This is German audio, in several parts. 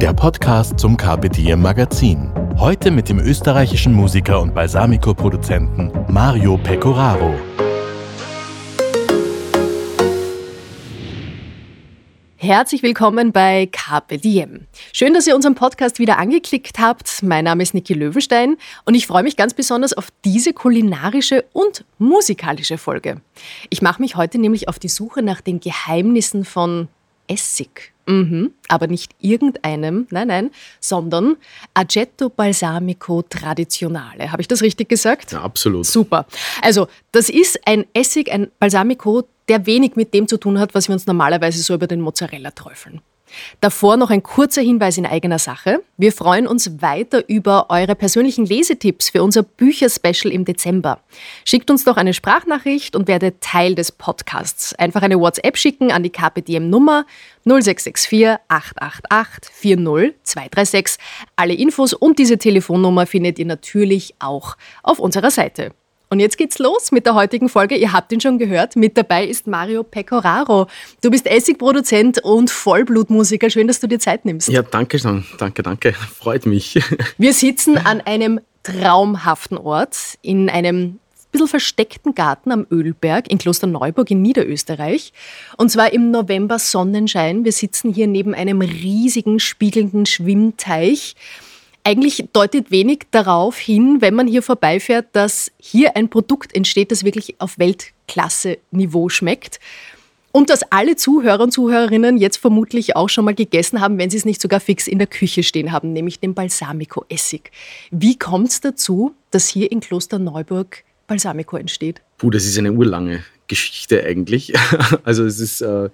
der Podcast zum Carpe Diem Magazin. Heute mit dem österreichischen Musiker und Balsamico-Produzenten Mario Pecoraro. Herzlich willkommen bei Carpe Diem. Schön, dass ihr unseren Podcast wieder angeklickt habt. Mein Name ist Niki Löwenstein und ich freue mich ganz besonders auf diese kulinarische und musikalische Folge. Ich mache mich heute nämlich auf die Suche nach den Geheimnissen von Essig. Mhm, aber nicht irgendeinem, nein, nein, sondern Aggetto Balsamico Traditionale. Habe ich das richtig gesagt? Ja, absolut. Super. Also, das ist ein Essig, ein Balsamico, der wenig mit dem zu tun hat, was wir uns normalerweise so über den Mozzarella träufeln. Davor noch ein kurzer Hinweis in eigener Sache. Wir freuen uns weiter über eure persönlichen Lesetipps für unser Bücherspecial im Dezember. Schickt uns doch eine Sprachnachricht und werdet Teil des Podcasts. Einfach eine WhatsApp schicken an die KPDM Nummer 0664 888 40236. Alle Infos und diese Telefonnummer findet ihr natürlich auch auf unserer Seite. Und jetzt geht's los mit der heutigen Folge. Ihr habt ihn schon gehört. Mit dabei ist Mario Pecoraro. Du bist Essigproduzent und Vollblutmusiker. Schön, dass du dir Zeit nimmst. Ja, danke schon. Danke, danke. Freut mich. Wir sitzen an einem traumhaften Ort in einem bisschen versteckten Garten am Ölberg in Klosterneuburg in Niederösterreich. Und zwar im November Sonnenschein. Wir sitzen hier neben einem riesigen spiegelnden Schwimmteich eigentlich deutet wenig darauf hin, wenn man hier vorbeifährt, dass hier ein Produkt entsteht, das wirklich auf Weltklasse-Niveau schmeckt. Und dass alle Zuhörer und Zuhörerinnen jetzt vermutlich auch schon mal gegessen haben, wenn sie es nicht sogar fix in der Küche stehen haben, nämlich den Balsamico-Essig. Wie kommt es dazu, dass hier in Klosterneuburg Balsamico entsteht? Puh, das ist eine urlange Geschichte eigentlich. Also es ist äh,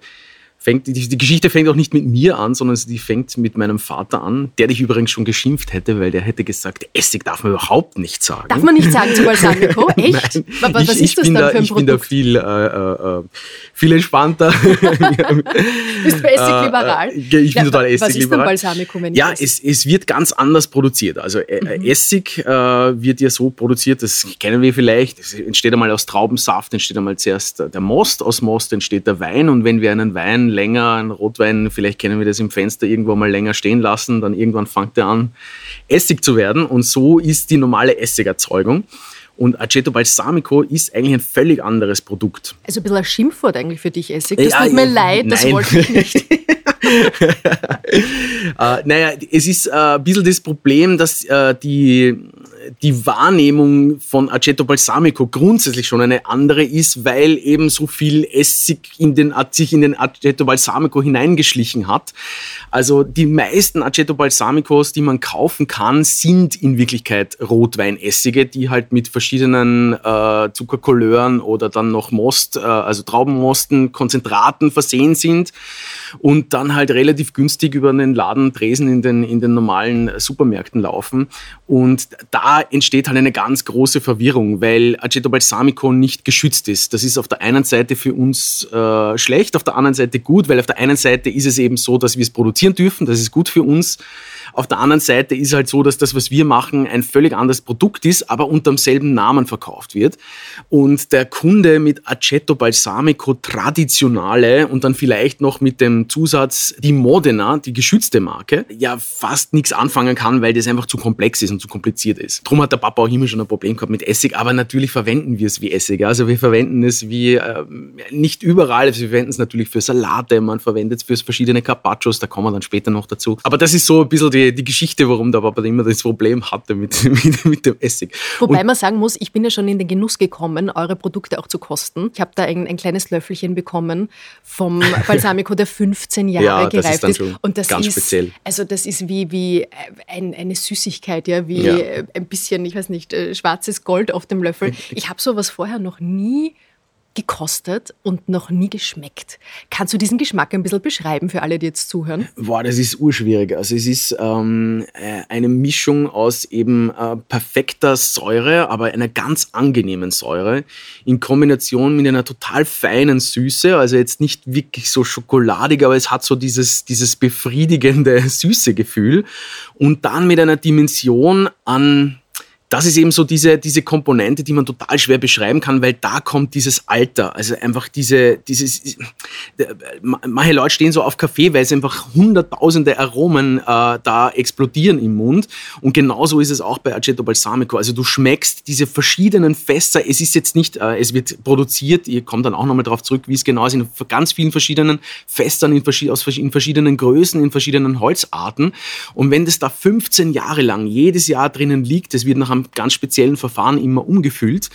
fängt, die, die, Geschichte fängt auch nicht mit mir an, sondern die fängt mit meinem Vater an, der dich übrigens schon geschimpft hätte, weil der hätte gesagt, Essig darf man überhaupt nicht sagen. Darf man nicht sagen zu Balsamico? Echt? Nein, was, ich, ist das dann da, für ein ich Produkt? Ich bin da viel, äh, äh, viel entspannter. Bist du Essig-liberal? Äh, ich bin ja, total Essig-liberal. Was ist denn Balsamico, wenn Ja, es, es wird ganz anders produziert. Also äh, mhm. Essig äh, wird ja so produziert, das kennen wir vielleicht, es entsteht einmal aus Traubensaft, entsteht einmal zuerst der Most, aus Most entsteht der Wein und wenn wir einen Wein länger, ein Rotwein, vielleicht kennen wir das im Fenster irgendwo mal länger stehen lassen, dann irgendwann fängt er an, Essig zu werden. Und so ist die normale Essigerzeugung. Und Aceto Balsamico ist eigentlich ein völlig anderes Produkt. Also ein bisschen ein Schimpfwort eigentlich für dich, Essig. Das ja, tut mir ja, leid, das wollte ich nicht. äh, naja, es ist äh, ein bisschen das Problem, dass äh, die die Wahrnehmung von Aceto Balsamico grundsätzlich schon eine andere ist, weil eben so viel Essig in den, sich in den Aceto Balsamico hineingeschlichen hat. Also die meisten Aceto Balsamicos, die man kaufen kann, sind in Wirklichkeit Rotweinessige, die halt mit verschiedenen äh, Zuckerkolleuren oder dann noch Most, äh, also Traubenmosten, Konzentraten versehen sind und dann halt relativ günstig über den Laden Tresen in den, in den normalen Supermärkten laufen. Und da entsteht halt eine ganz große Verwirrung, weil Aceto Balsamico nicht geschützt ist. Das ist auf der einen Seite für uns äh, schlecht, auf der anderen Seite gut, weil auf der einen Seite ist es eben so, dass wir es produzieren dürfen, das ist gut für uns. Auf der anderen Seite ist halt so, dass das, was wir machen, ein völlig anderes Produkt ist, aber unter demselben Namen verkauft wird. Und der Kunde mit Aceto Balsamico Traditionale und dann vielleicht noch mit dem Zusatz die Modena, die geschützte Marke, ja fast nichts anfangen kann, weil das einfach zu komplex ist und zu kompliziert ist. Drum hat der Papa auch immer schon ein Problem gehabt mit Essig, aber natürlich verwenden wir es wie Essig. Also wir verwenden es wie äh, nicht überall, also wir verwenden es natürlich für Salate, man verwendet es für verschiedene Carpaccios, da kommen wir dann später noch dazu. Aber das ist so ein bisschen die die, Geschichte, warum der Papa immer das Problem hatte mit, mit, mit dem Essig. Wobei und man sagen muss, ich bin ja schon in den Genuss gekommen, eure Produkte auch zu kosten. Ich habe da ein, ein, kleines Löffelchen bekommen vom Balsamico, der 15 Jahre ja, gereift ist. Und das ganz ist, speziell. Also das ist wie, wie ein, eine Süßigkeit, ja, wie ja. ein bisschen, ich weiß nicht, äh, schwarzes Gold auf dem Löffel. Ich habe sowas vorher noch nie gekostet und noch nie geschmeckt. Kannst du diesen Geschmack ein bisschen beschreiben für alle, die jetzt zuhören? Boah, das ist urschwierig. Also es ist ähm, äh, eine Mischung aus eben äh, perfekter Säure, aber einer ganz angenehmen Säure in Kombination mit einer total feinen Süße. Also jetzt nicht wirklich so schokoladig, aber es hat so dieses, dieses befriedigende süße Gefühl. Und dann mit einer Dimension an das ist eben so diese, diese Komponente, die man total schwer beschreiben kann, weil da kommt dieses Alter. Also einfach diese, dieses, manche Leute stehen so auf Kaffee, weil es einfach hunderttausende Aromen äh, da explodieren im Mund. Und genauso ist es auch bei Aceto Balsamico. Also du schmeckst diese verschiedenen Fässer. Es ist jetzt nicht, äh, es wird produziert, ihr kommt dann auch nochmal darauf zurück, wie es genau ist, in ganz vielen verschiedenen Fässern, in, aus, in verschiedenen Größen, in verschiedenen Holzarten. Und wenn das da 15 Jahre lang jedes Jahr drinnen liegt, das wird nach einem ganz speziellen Verfahren immer umgefüllt.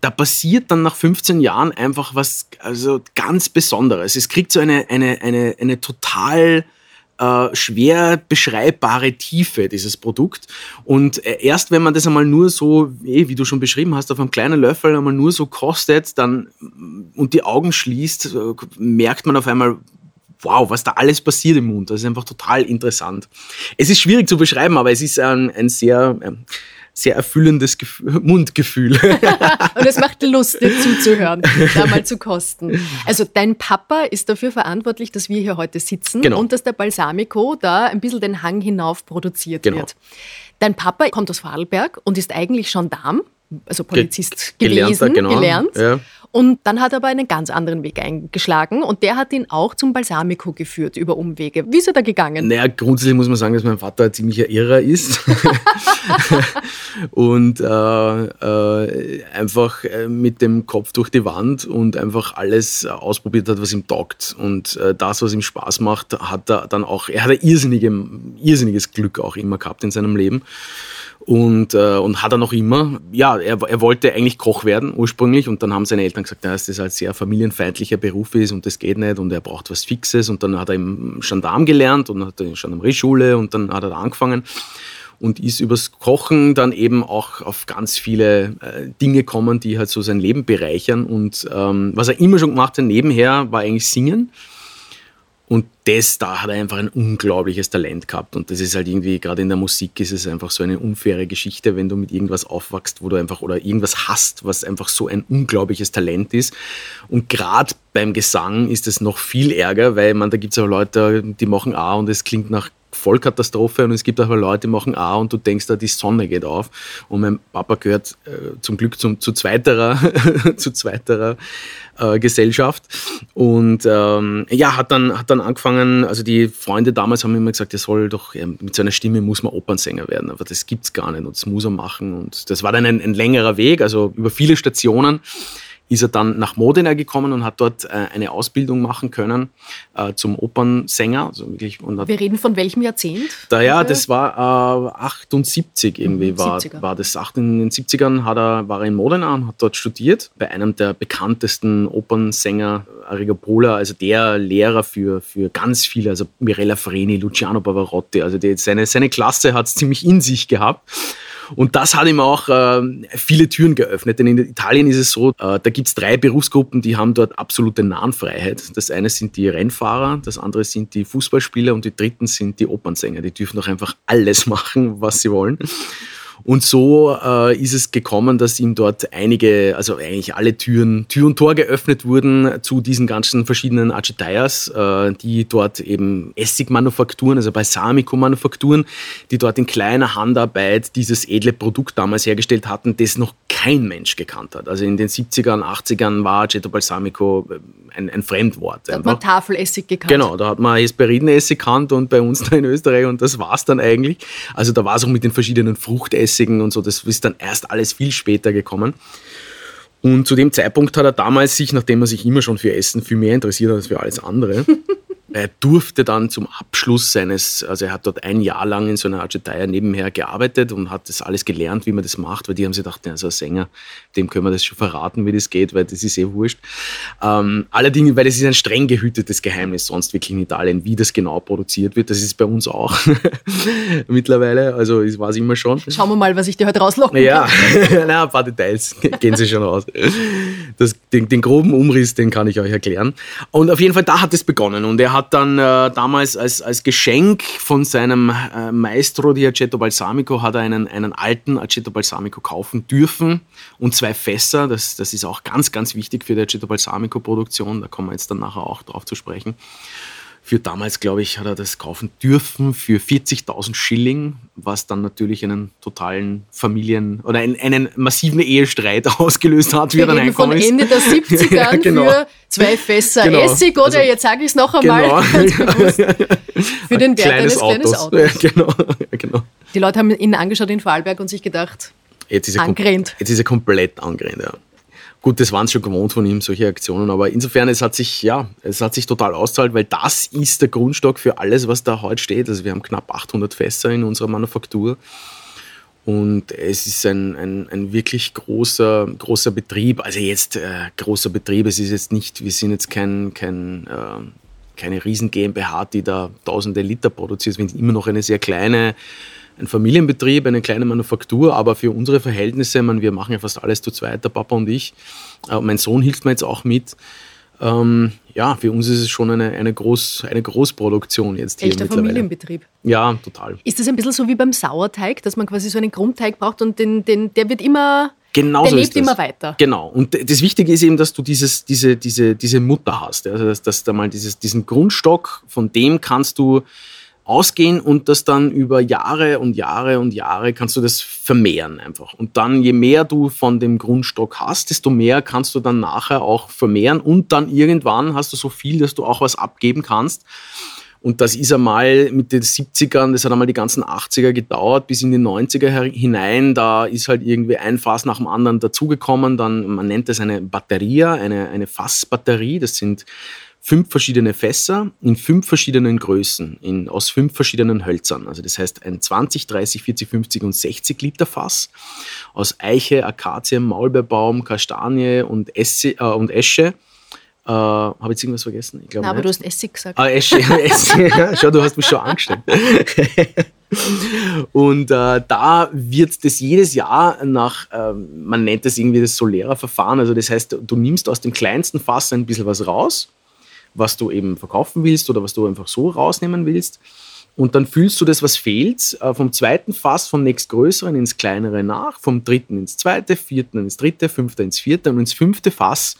Da passiert dann nach 15 Jahren einfach was also ganz Besonderes. Es kriegt so eine, eine, eine, eine total äh, schwer beschreibbare Tiefe, dieses Produkt. Und äh, erst wenn man das einmal nur so, eh, wie du schon beschrieben hast, auf einem kleinen Löffel einmal nur so kostet dann, und die Augen schließt, merkt man auf einmal, wow, was da alles passiert im Mund. Das ist einfach total interessant. Es ist schwierig zu beschreiben, aber es ist ein, ein sehr ähm, sehr erfüllendes Gef Mundgefühl. und es macht Lust, dir zuzuhören, da mal zu kosten. Also dein Papa ist dafür verantwortlich, dass wir hier heute sitzen genau. und dass der Balsamico da ein bisschen den Hang hinauf produziert genau. wird. Dein Papa kommt aus Vorarlberg und ist eigentlich Gendarm, also Polizist Ge gewesen, genau. gelernt. Ja. Und dann hat er aber einen ganz anderen Weg eingeschlagen und der hat ihn auch zum Balsamico geführt über Umwege. Wie ist er da gegangen? Naja, grundsätzlich muss man sagen, dass mein Vater ein ziemlicher Irrer ist und äh, äh, einfach äh, mit dem Kopf durch die Wand und einfach alles ausprobiert hat, was ihm taugt. Und äh, das, was ihm Spaß macht, hat er dann auch, er hat ein irrsinnige, irrsinniges Glück auch immer gehabt in seinem Leben und, äh, und hat er noch immer. Ja, er, er wollte eigentlich Koch werden ursprünglich und dann haben seine Eltern gesagt, dass das ein sehr familienfeindlicher Beruf ist und das geht nicht und er braucht was Fixes und dann hat er im Gendarm gelernt und hat in Gendarmerieschule und dann hat er da angefangen und ist übers Kochen dann eben auch auf ganz viele äh, Dinge kommen, die halt so sein Leben bereichern und ähm, was er immer schon gemacht hat nebenher war eigentlich Singen das, da hat er einfach ein unglaubliches Talent gehabt. Und das ist halt irgendwie, gerade in der Musik ist es einfach so eine unfaire Geschichte, wenn du mit irgendwas aufwachst, wo du einfach oder irgendwas hast, was einfach so ein unglaubliches Talent ist. Und gerade beim Gesang ist es noch viel ärger, weil man, da gibt es auch Leute, die machen A und es klingt nach Vollkatastrophe und es gibt aber Leute, die machen A und du denkst da, die Sonne geht auf. Und mein Papa gehört äh, zum Glück zum, zu zweiterer, zu zweiterer äh, Gesellschaft. Und ähm, ja, hat dann, hat dann angefangen, also die Freunde damals haben immer gesagt, er soll doch, ja, mit seiner Stimme muss man Opernsänger werden, aber das gibt es gar nicht und das muss er machen. Und das war dann ein, ein längerer Weg, also über viele Stationen ist er dann nach Modena gekommen und hat dort äh, eine Ausbildung machen können äh, zum Opernsänger. Also wirklich, Wir reden von welchem Jahrzehnt? Da, ja, das war äh, 78 irgendwie, mhm, war, war das. In den 70ern hat er, war er in Modena und hat dort studiert, bei einem der bekanntesten Opernsänger, Arrigo Pola, also der Lehrer für, für ganz viele, also Mirella Freni, Luciano Pavarotti, also die, seine, seine Klasse hat es ziemlich in sich gehabt. Und das hat ihm auch äh, viele Türen geöffnet. Denn in Italien ist es so, äh, da gibt es drei Berufsgruppen, die haben dort absolute Nahenfreiheit. Das eine sind die Rennfahrer, das andere sind die Fußballspieler und die dritten sind die Opernsänger. Die dürfen doch einfach alles machen, was sie wollen. Und so äh, ist es gekommen, dass ihm dort einige, also eigentlich alle Türen, Tür und Tor geöffnet wurden zu diesen ganzen verschiedenen Acetayas, äh, die dort eben Essigmanufakturen, also Balsamico-Manufakturen, die dort in kleiner Handarbeit dieses edle Produkt damals hergestellt hatten, das noch kein Mensch gekannt hat. Also in den 70ern, 80ern war Aceto Balsamico äh, ein, ein Fremdwort. Da hat man Tafelessig gekannt. Genau, da hat man Hesperidenessig gekannt und bei uns da in Österreich und das war es dann eigentlich. Also da war es auch mit den verschiedenen Fruchtessigen und so, das ist dann erst alles viel später gekommen. Und zu dem Zeitpunkt hat er damals sich, nachdem er sich immer schon für Essen viel mehr interessiert hat als für alles andere, Er durfte dann zum Abschluss seines, also er hat dort ein Jahr lang in so einer Archeteia nebenher gearbeitet und hat das alles gelernt, wie man das macht, weil die haben sich gedacht, also ein Sänger, dem können wir das schon verraten, wie das geht, weil das ist eh wurscht. Ähm, allerdings, weil das ist ein streng gehütetes Geheimnis sonst wirklich in Italien, wie das genau produziert wird. Das ist bei uns auch mittlerweile, also ich weiß immer schon. Schauen wir mal, was ich dir heute rauslocken ja. kann. Ja, ein paar Details gehen sie schon raus. Das, den, den, groben Umriss, den kann ich euch erklären. Und auf jeden Fall, da hat es begonnen. Und er hat dann äh, damals als, als Geschenk von seinem äh, Maestro di Aceto Balsamico hat er einen, einen alten Aceto Balsamico kaufen dürfen und zwei Fässer. Das, das ist auch ganz, ganz wichtig für die Aceto Balsamico Produktion. Da kommen wir jetzt dann nachher auch drauf zu sprechen. Für damals, glaube ich, hat er das kaufen dürfen für 40.000 Schilling, was dann natürlich einen totalen Familien- oder einen, einen massiven Ehestreit ausgelöst hat, wie er dann von ist. Ende der 70er ja, genau. für zwei Fässer genau. Essig oder, also, jetzt sage ich es noch einmal, genau. für den Wert eines kleinen Autos. Ja, genau. genau. Die Leute haben ihn angeschaut in Vorarlberg und sich gedacht, jetzt ist er, jetzt ist er komplett angerannt, ja. Gut, das waren schon gewohnt von ihm, solche Aktionen, aber insofern, es hat sich, ja, es hat sich total auszahlt, weil das ist der Grundstock für alles, was da heute steht. Also wir haben knapp 800 Fässer in unserer Manufaktur. Und es ist ein, ein, ein wirklich großer, großer Betrieb. Also jetzt äh, großer Betrieb, es ist jetzt nicht, wir sind jetzt kein, kein, äh, keine riesen GmbH, die da tausende Liter produziert. Wir sind immer noch eine sehr kleine ein Familienbetrieb, eine kleine Manufaktur, aber für unsere Verhältnisse, man, wir machen ja fast alles zu zweit, der Papa und ich. Äh, mein Sohn hilft mir jetzt auch mit. Ähm, ja, für uns ist es schon eine, eine, Groß, eine Großproduktion jetzt hier Echter Familienbetrieb. Ja, total. Ist das ein bisschen so wie beim Sauerteig, dass man quasi so einen Grundteig braucht und den, den, der wird immer Genau der so lebt immer weiter. Genau. Und das Wichtige ist eben, dass du dieses, diese, diese, diese Mutter hast. Also dass, dass da mal dieses, diesen Grundstock, von dem kannst du ausgehen und das dann über Jahre und Jahre und Jahre kannst du das vermehren einfach. Und dann, je mehr du von dem Grundstock hast, desto mehr kannst du dann nachher auch vermehren und dann irgendwann hast du so viel, dass du auch was abgeben kannst. Und das ist einmal mit den 70ern, das hat einmal die ganzen 80er gedauert, bis in die 90er hinein. Da ist halt irgendwie ein Fass nach dem anderen dazugekommen. Dann, man nennt das eine Batterie, eine, eine Fassbatterie. Das sind fünf verschiedene Fässer in fünf verschiedenen Größen, in, aus fünf verschiedenen Hölzern. Also das heißt ein 20, 30, 40, 50 und 60 Liter Fass aus Eiche, Akazie, Maulbeerbaum, Kastanie und, Esse, äh, und Esche. Äh, Habe ich jetzt irgendwas vergessen? Ich glaube aber du hast Essig gesagt. Ah, Esche, Essig. Schau, du hast mich schon angestellt. Und äh, da wird das jedes Jahr nach, äh, man nennt das irgendwie das Solera-Verfahren, also das heißt, du nimmst aus dem kleinsten Fass ein bisschen was raus was du eben verkaufen willst oder was du einfach so rausnehmen willst. Und dann fühlst du das, was fehlt, äh, vom zweiten Fass vom nächstgrößeren ins kleinere nach, vom dritten ins zweite, vierten ins dritte, fünfte ins vierte und ins fünfte Fass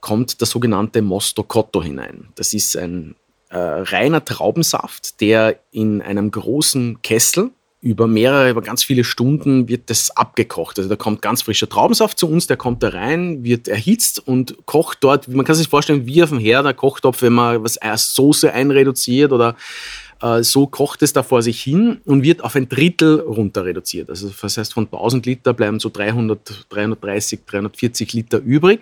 kommt der sogenannte Mosto Cotto hinein. Das ist ein äh, reiner Traubensaft, der in einem großen Kessel über mehrere, über ganz viele Stunden wird das abgekocht. Also da kommt ganz frischer Traubensaft zu uns, der kommt da rein, wird erhitzt und kocht dort, man kann sich vorstellen, wie auf dem Herd, der Kochtopf, wenn man was als Soße einreduziert oder äh, so kocht es da vor sich hin und wird auf ein Drittel runter reduziert. Also das heißt, von 1000 Liter bleiben so 300, 330, 340 Liter übrig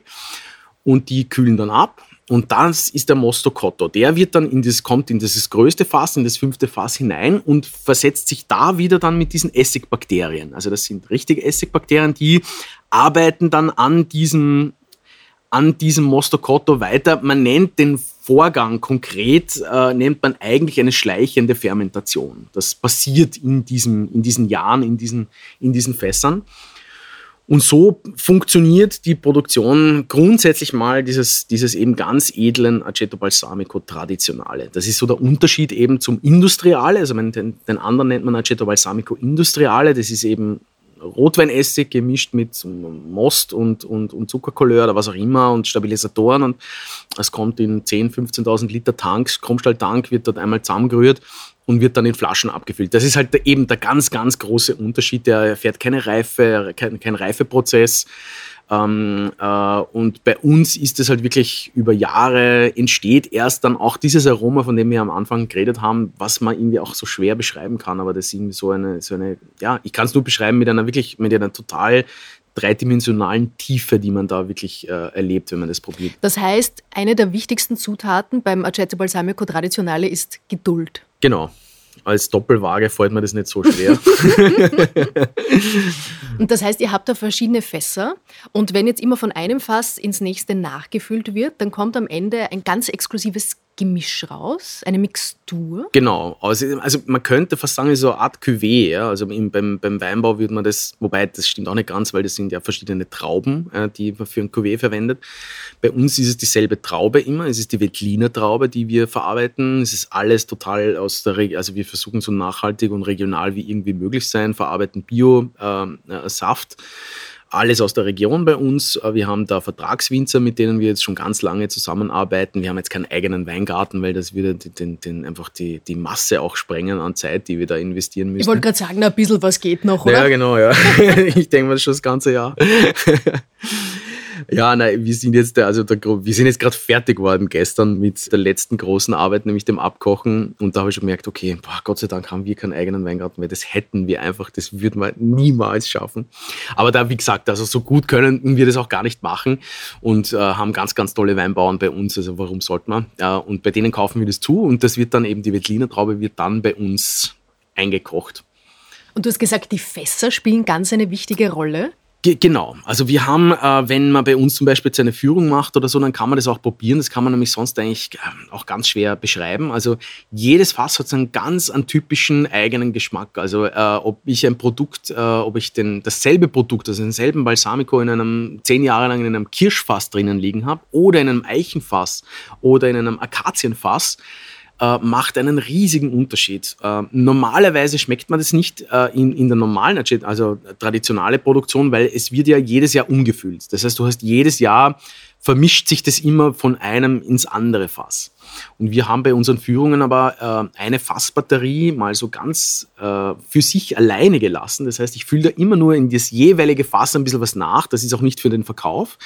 und die kühlen dann ab und das ist der Mosto Cotto. Der wird dann in das, kommt in dieses größte Fass, in das fünfte Fass hinein und versetzt sich da wieder dann mit diesen Essigbakterien. Also das sind richtige Essigbakterien, die arbeiten dann an diesem, an diesem Mosto Cotto weiter. Man nennt den Vorgang konkret, äh, nennt man eigentlich eine schleichende Fermentation. Das passiert in, diesem, in diesen Jahren, in diesen, in diesen Fässern. Und so funktioniert die Produktion grundsätzlich mal dieses, dieses eben ganz edlen Aceto Balsamico Traditionale. Das ist so der Unterschied eben zum Industriale. Also den, den anderen nennt man Aceto Balsamico Industriale. Das ist eben Rotweinessig gemischt mit Most und, und, und Zuckerkolleur oder was auch immer und Stabilisatoren. Und es kommt in 10.000, 15.000 Liter Tanks, Krummstalltank wird dort einmal zusammengerührt und wird dann in Flaschen abgefüllt. Das ist halt eben der ganz, ganz große Unterschied. Der erfährt keine Reife, kein, kein Reifeprozess. Ähm, äh, und bei uns ist es halt wirklich über Jahre entsteht erst dann auch dieses Aroma, von dem wir am Anfang geredet haben, was man irgendwie auch so schwer beschreiben kann. Aber das ist irgendwie so eine, so eine ja, ich kann es nur beschreiben mit einer wirklich, mit einer total dreidimensionalen Tiefe, die man da wirklich äh, erlebt, wenn man das probiert. Das heißt, eine der wichtigsten Zutaten beim Aceto Balsamico Traditionale ist Geduld. Genau. Als Doppelwaage fällt mir das nicht so schwer. und das heißt, ihr habt da verschiedene Fässer und wenn jetzt immer von einem Fass ins nächste nachgefüllt wird, dann kommt am Ende ein ganz exklusives Gemisch raus, eine Mixtur. Genau, also, also man könnte fast sagen, so eine Art Cuvée. Ja? Also im, beim, beim Weinbau würde man das, wobei das stimmt auch nicht ganz, weil das sind ja verschiedene Trauben, äh, die man für ein Cuvée verwendet. Bei uns ist es dieselbe Traube immer, es ist die Veltliner Traube, die wir verarbeiten. Es ist alles total aus der Region, also wir versuchen so nachhaltig und regional wie irgendwie möglich sein, verarbeiten Bio-Saft. Ähm, äh, alles aus der Region bei uns. Äh, wir haben da Vertragswinzer, mit denen wir jetzt schon ganz lange zusammenarbeiten. Wir haben jetzt keinen eigenen Weingarten, weil das würde den, den, einfach die, die Masse auch sprengen an Zeit, die wir da investieren müssen. Ich wollte gerade sagen, ein bisschen was geht noch, oder? Ja, genau, ja. ich denke mal schon das ganze Jahr. Ja, nein, wir sind jetzt, also der, wir sind jetzt gerade fertig geworden gestern mit der letzten großen Arbeit, nämlich dem Abkochen. Und da habe ich schon gemerkt, okay, boah, Gott sei Dank haben wir keinen eigenen Weingarten, weil das hätten wir einfach, das würden wir niemals schaffen. Aber da, wie gesagt, also so gut können wir das auch gar nicht machen und äh, haben ganz, ganz tolle Weinbauern bei uns. Also warum sollte man? Ja, und bei denen kaufen wir das zu und das wird dann eben, die Wettliner Traube wird dann bei uns eingekocht. Und du hast gesagt, die Fässer spielen ganz eine wichtige Rolle. Genau. Also wir haben, äh, wenn man bei uns zum Beispiel eine Führung macht oder so, dann kann man das auch probieren. Das kann man nämlich sonst eigentlich äh, auch ganz schwer beschreiben. Also jedes Fass hat so einen ganz einen typischen eigenen Geschmack. Also äh, ob ich ein Produkt, äh, ob ich den, dasselbe Produkt, also denselben Balsamico in einem zehn Jahre lang in einem Kirschfass drinnen liegen habe oder in einem Eichenfass oder in einem Akazienfass, äh, macht einen riesigen Unterschied. Äh, normalerweise schmeckt man das nicht äh, in, in der normalen, also traditionelle Produktion, weil es wird ja jedes Jahr umgefüllt. Das heißt, du hast jedes Jahr vermischt sich das immer von einem ins andere Fass. Und wir haben bei unseren Führungen aber äh, eine Fassbatterie mal so ganz äh, für sich alleine gelassen. Das heißt, ich fülle da immer nur in das jeweilige Fass ein bisschen was nach. Das ist auch nicht für den Verkauf,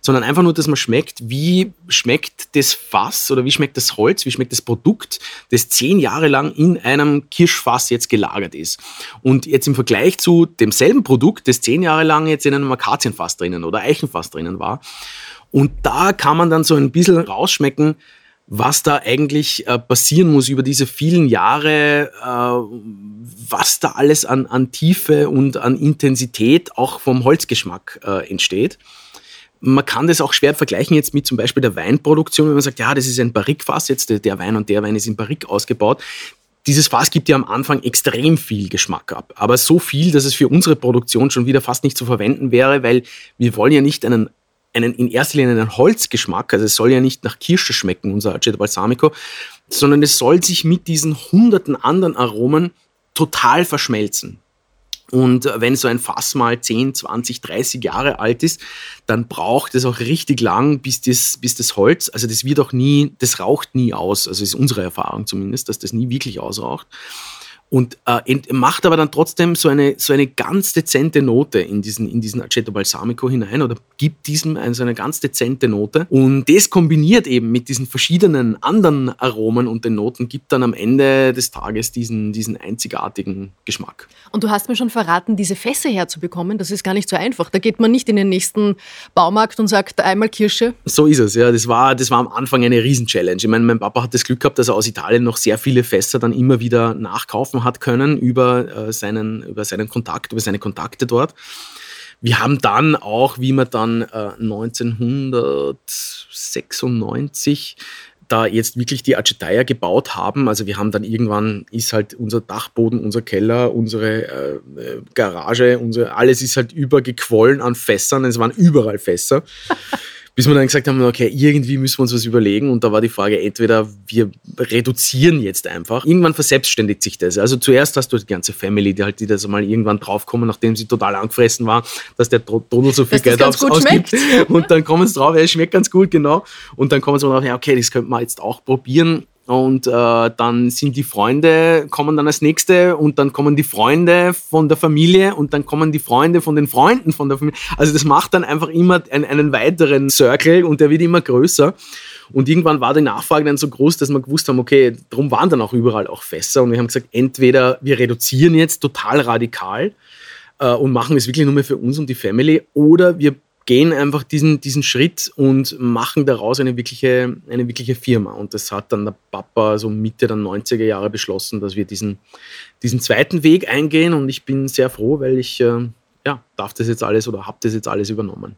sondern einfach nur, dass man schmeckt, wie schmeckt das Fass oder wie schmeckt das Holz, wie schmeckt das Produkt, das zehn Jahre lang in einem Kirschfass jetzt gelagert ist. Und jetzt im Vergleich zu demselben Produkt, das zehn Jahre lang jetzt in einem Akazienfass drinnen oder Eichenfass drinnen war. Und da kann man dann so ein bisschen rausschmecken, was da eigentlich äh, passieren muss über diese vielen Jahre, äh, was da alles an, an Tiefe und an Intensität auch vom Holzgeschmack äh, entsteht. Man kann das auch schwer vergleichen jetzt mit zum Beispiel der Weinproduktion, wenn man sagt, ja, das ist ein Barrikfass, jetzt der, Wein und der Wein ist in Barrik ausgebaut. Dieses Fass gibt ja am Anfang extrem viel Geschmack ab, aber so viel, dass es für unsere Produktion schon wieder fast nicht zu verwenden wäre, weil wir wollen ja nicht einen einen, in erster Linie einen Holzgeschmack, also es soll ja nicht nach Kirsche schmecken, unser Aceto Balsamico, sondern es soll sich mit diesen hunderten anderen Aromen total verschmelzen. Und wenn so ein Fass mal 10, 20, 30 Jahre alt ist, dann braucht es auch richtig lang, bis das, bis das Holz, also das wird auch nie, das raucht nie aus. Also ist unsere Erfahrung zumindest, dass das nie wirklich ausraucht und äh, macht aber dann trotzdem so eine, so eine ganz dezente Note in diesen, in diesen Aceto Balsamico hinein oder gibt diesem eine, so eine ganz dezente Note. Und das kombiniert eben mit diesen verschiedenen anderen Aromen und den Noten gibt dann am Ende des Tages diesen, diesen einzigartigen Geschmack. Und du hast mir schon verraten, diese Fässer herzubekommen, das ist gar nicht so einfach. Da geht man nicht in den nächsten Baumarkt und sagt einmal Kirsche. So ist es, ja. Das war, das war am Anfang eine Riesenchallenge. Ich meine, mein Papa hat das Glück gehabt, dass er aus Italien noch sehr viele Fässer dann immer wieder nachkaufen hat können über, äh, seinen, über seinen Kontakt, über seine Kontakte dort. Wir haben dann auch, wie wir dann äh, 1996 da jetzt wirklich die Acetaya gebaut haben. Also wir haben dann irgendwann ist halt unser Dachboden, unser Keller, unsere äh, äh Garage, unsere, alles ist halt übergequollen an Fässern. Es waren überall Fässer. Bis wir dann gesagt haben, okay, irgendwie müssen wir uns was überlegen. Und da war die Frage, entweder wir reduzieren jetzt einfach. Irgendwann verselbstständigt sich das. Also zuerst hast du die ganze Family, die halt die das mal irgendwann draufkommen, nachdem sie total angefressen war, dass der Donald so viel dass Geld aufs, ausgibt. Schmeckt. Und dann kommen sie drauf, ja, es schmeckt ganz gut, genau. Und dann kommen sie drauf, ja, okay, das könnte man jetzt auch probieren. Und äh, dann sind die Freunde, kommen dann als nächste und dann kommen die Freunde von der Familie und dann kommen die Freunde von den Freunden von der Familie. Also das macht dann einfach immer einen, einen weiteren Circle und der wird immer größer. Und irgendwann war die Nachfrage dann so groß, dass wir gewusst haben, okay, darum waren dann auch überall auch Fässer. Und wir haben gesagt, entweder wir reduzieren jetzt total radikal äh, und machen es wirklich nur mehr für uns und die Family, oder wir gehen einfach diesen, diesen Schritt und machen daraus eine wirkliche, eine wirkliche Firma. Und das hat dann der Papa so Mitte der 90er Jahre beschlossen, dass wir diesen, diesen zweiten Weg eingehen. Und ich bin sehr froh, weil ich äh, ja, darf das jetzt alles oder habe das jetzt alles übernommen.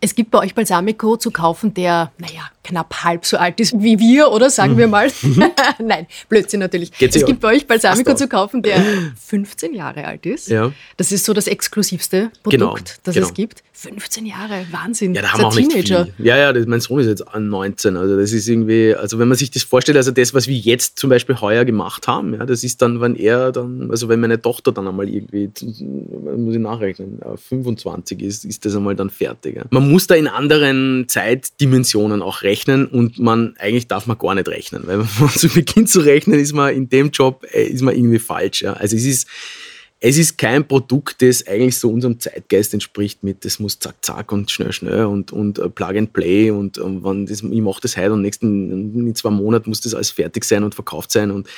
Es gibt bei euch Balsamico zu kaufen, der, naja, knapp halb so alt ist wie wir, oder sagen wir mal. Nein, Blödsinn natürlich. Geht's es gibt bei euch Balsamico zu kaufen, der 15 Jahre alt ist. Ja. Das ist so das exklusivste Produkt, Genau, das genau. es gibt. 15 Jahre, Wahnsinn. Ja, da Das haben wir auch ist ein nicht Teenager. viel. Ja, ja, das, mein Sohn ist jetzt an 19. Also das ist irgendwie, also wenn man sich das vorstellt, also das, was wir jetzt zum Beispiel heuer gemacht haben, ja, das ist dann, wenn er dann, also wenn meine Tochter dann einmal irgendwie, muss ich nachrechnen, äh, 25 ist, ist das einmal dann fertig. Ja. Man muss da in anderen Zeitdimensionen auch rechnen und man, eigentlich darf man gar nicht rechnen, weil wenn man zu Beginn zu rechnen, ist man in dem Job, äh, ist man irgendwie falsch. Ja. Also es ist, es ist kein Produkt, das eigentlich so unserem Zeitgeist entspricht mit, das muss zack, zack und schnell, schnell und, und äh, Plug and Play und ähm, wann das, ich mache das heute und nächsten, in zwei Monaten muss das alles fertig sein und verkauft sein. Und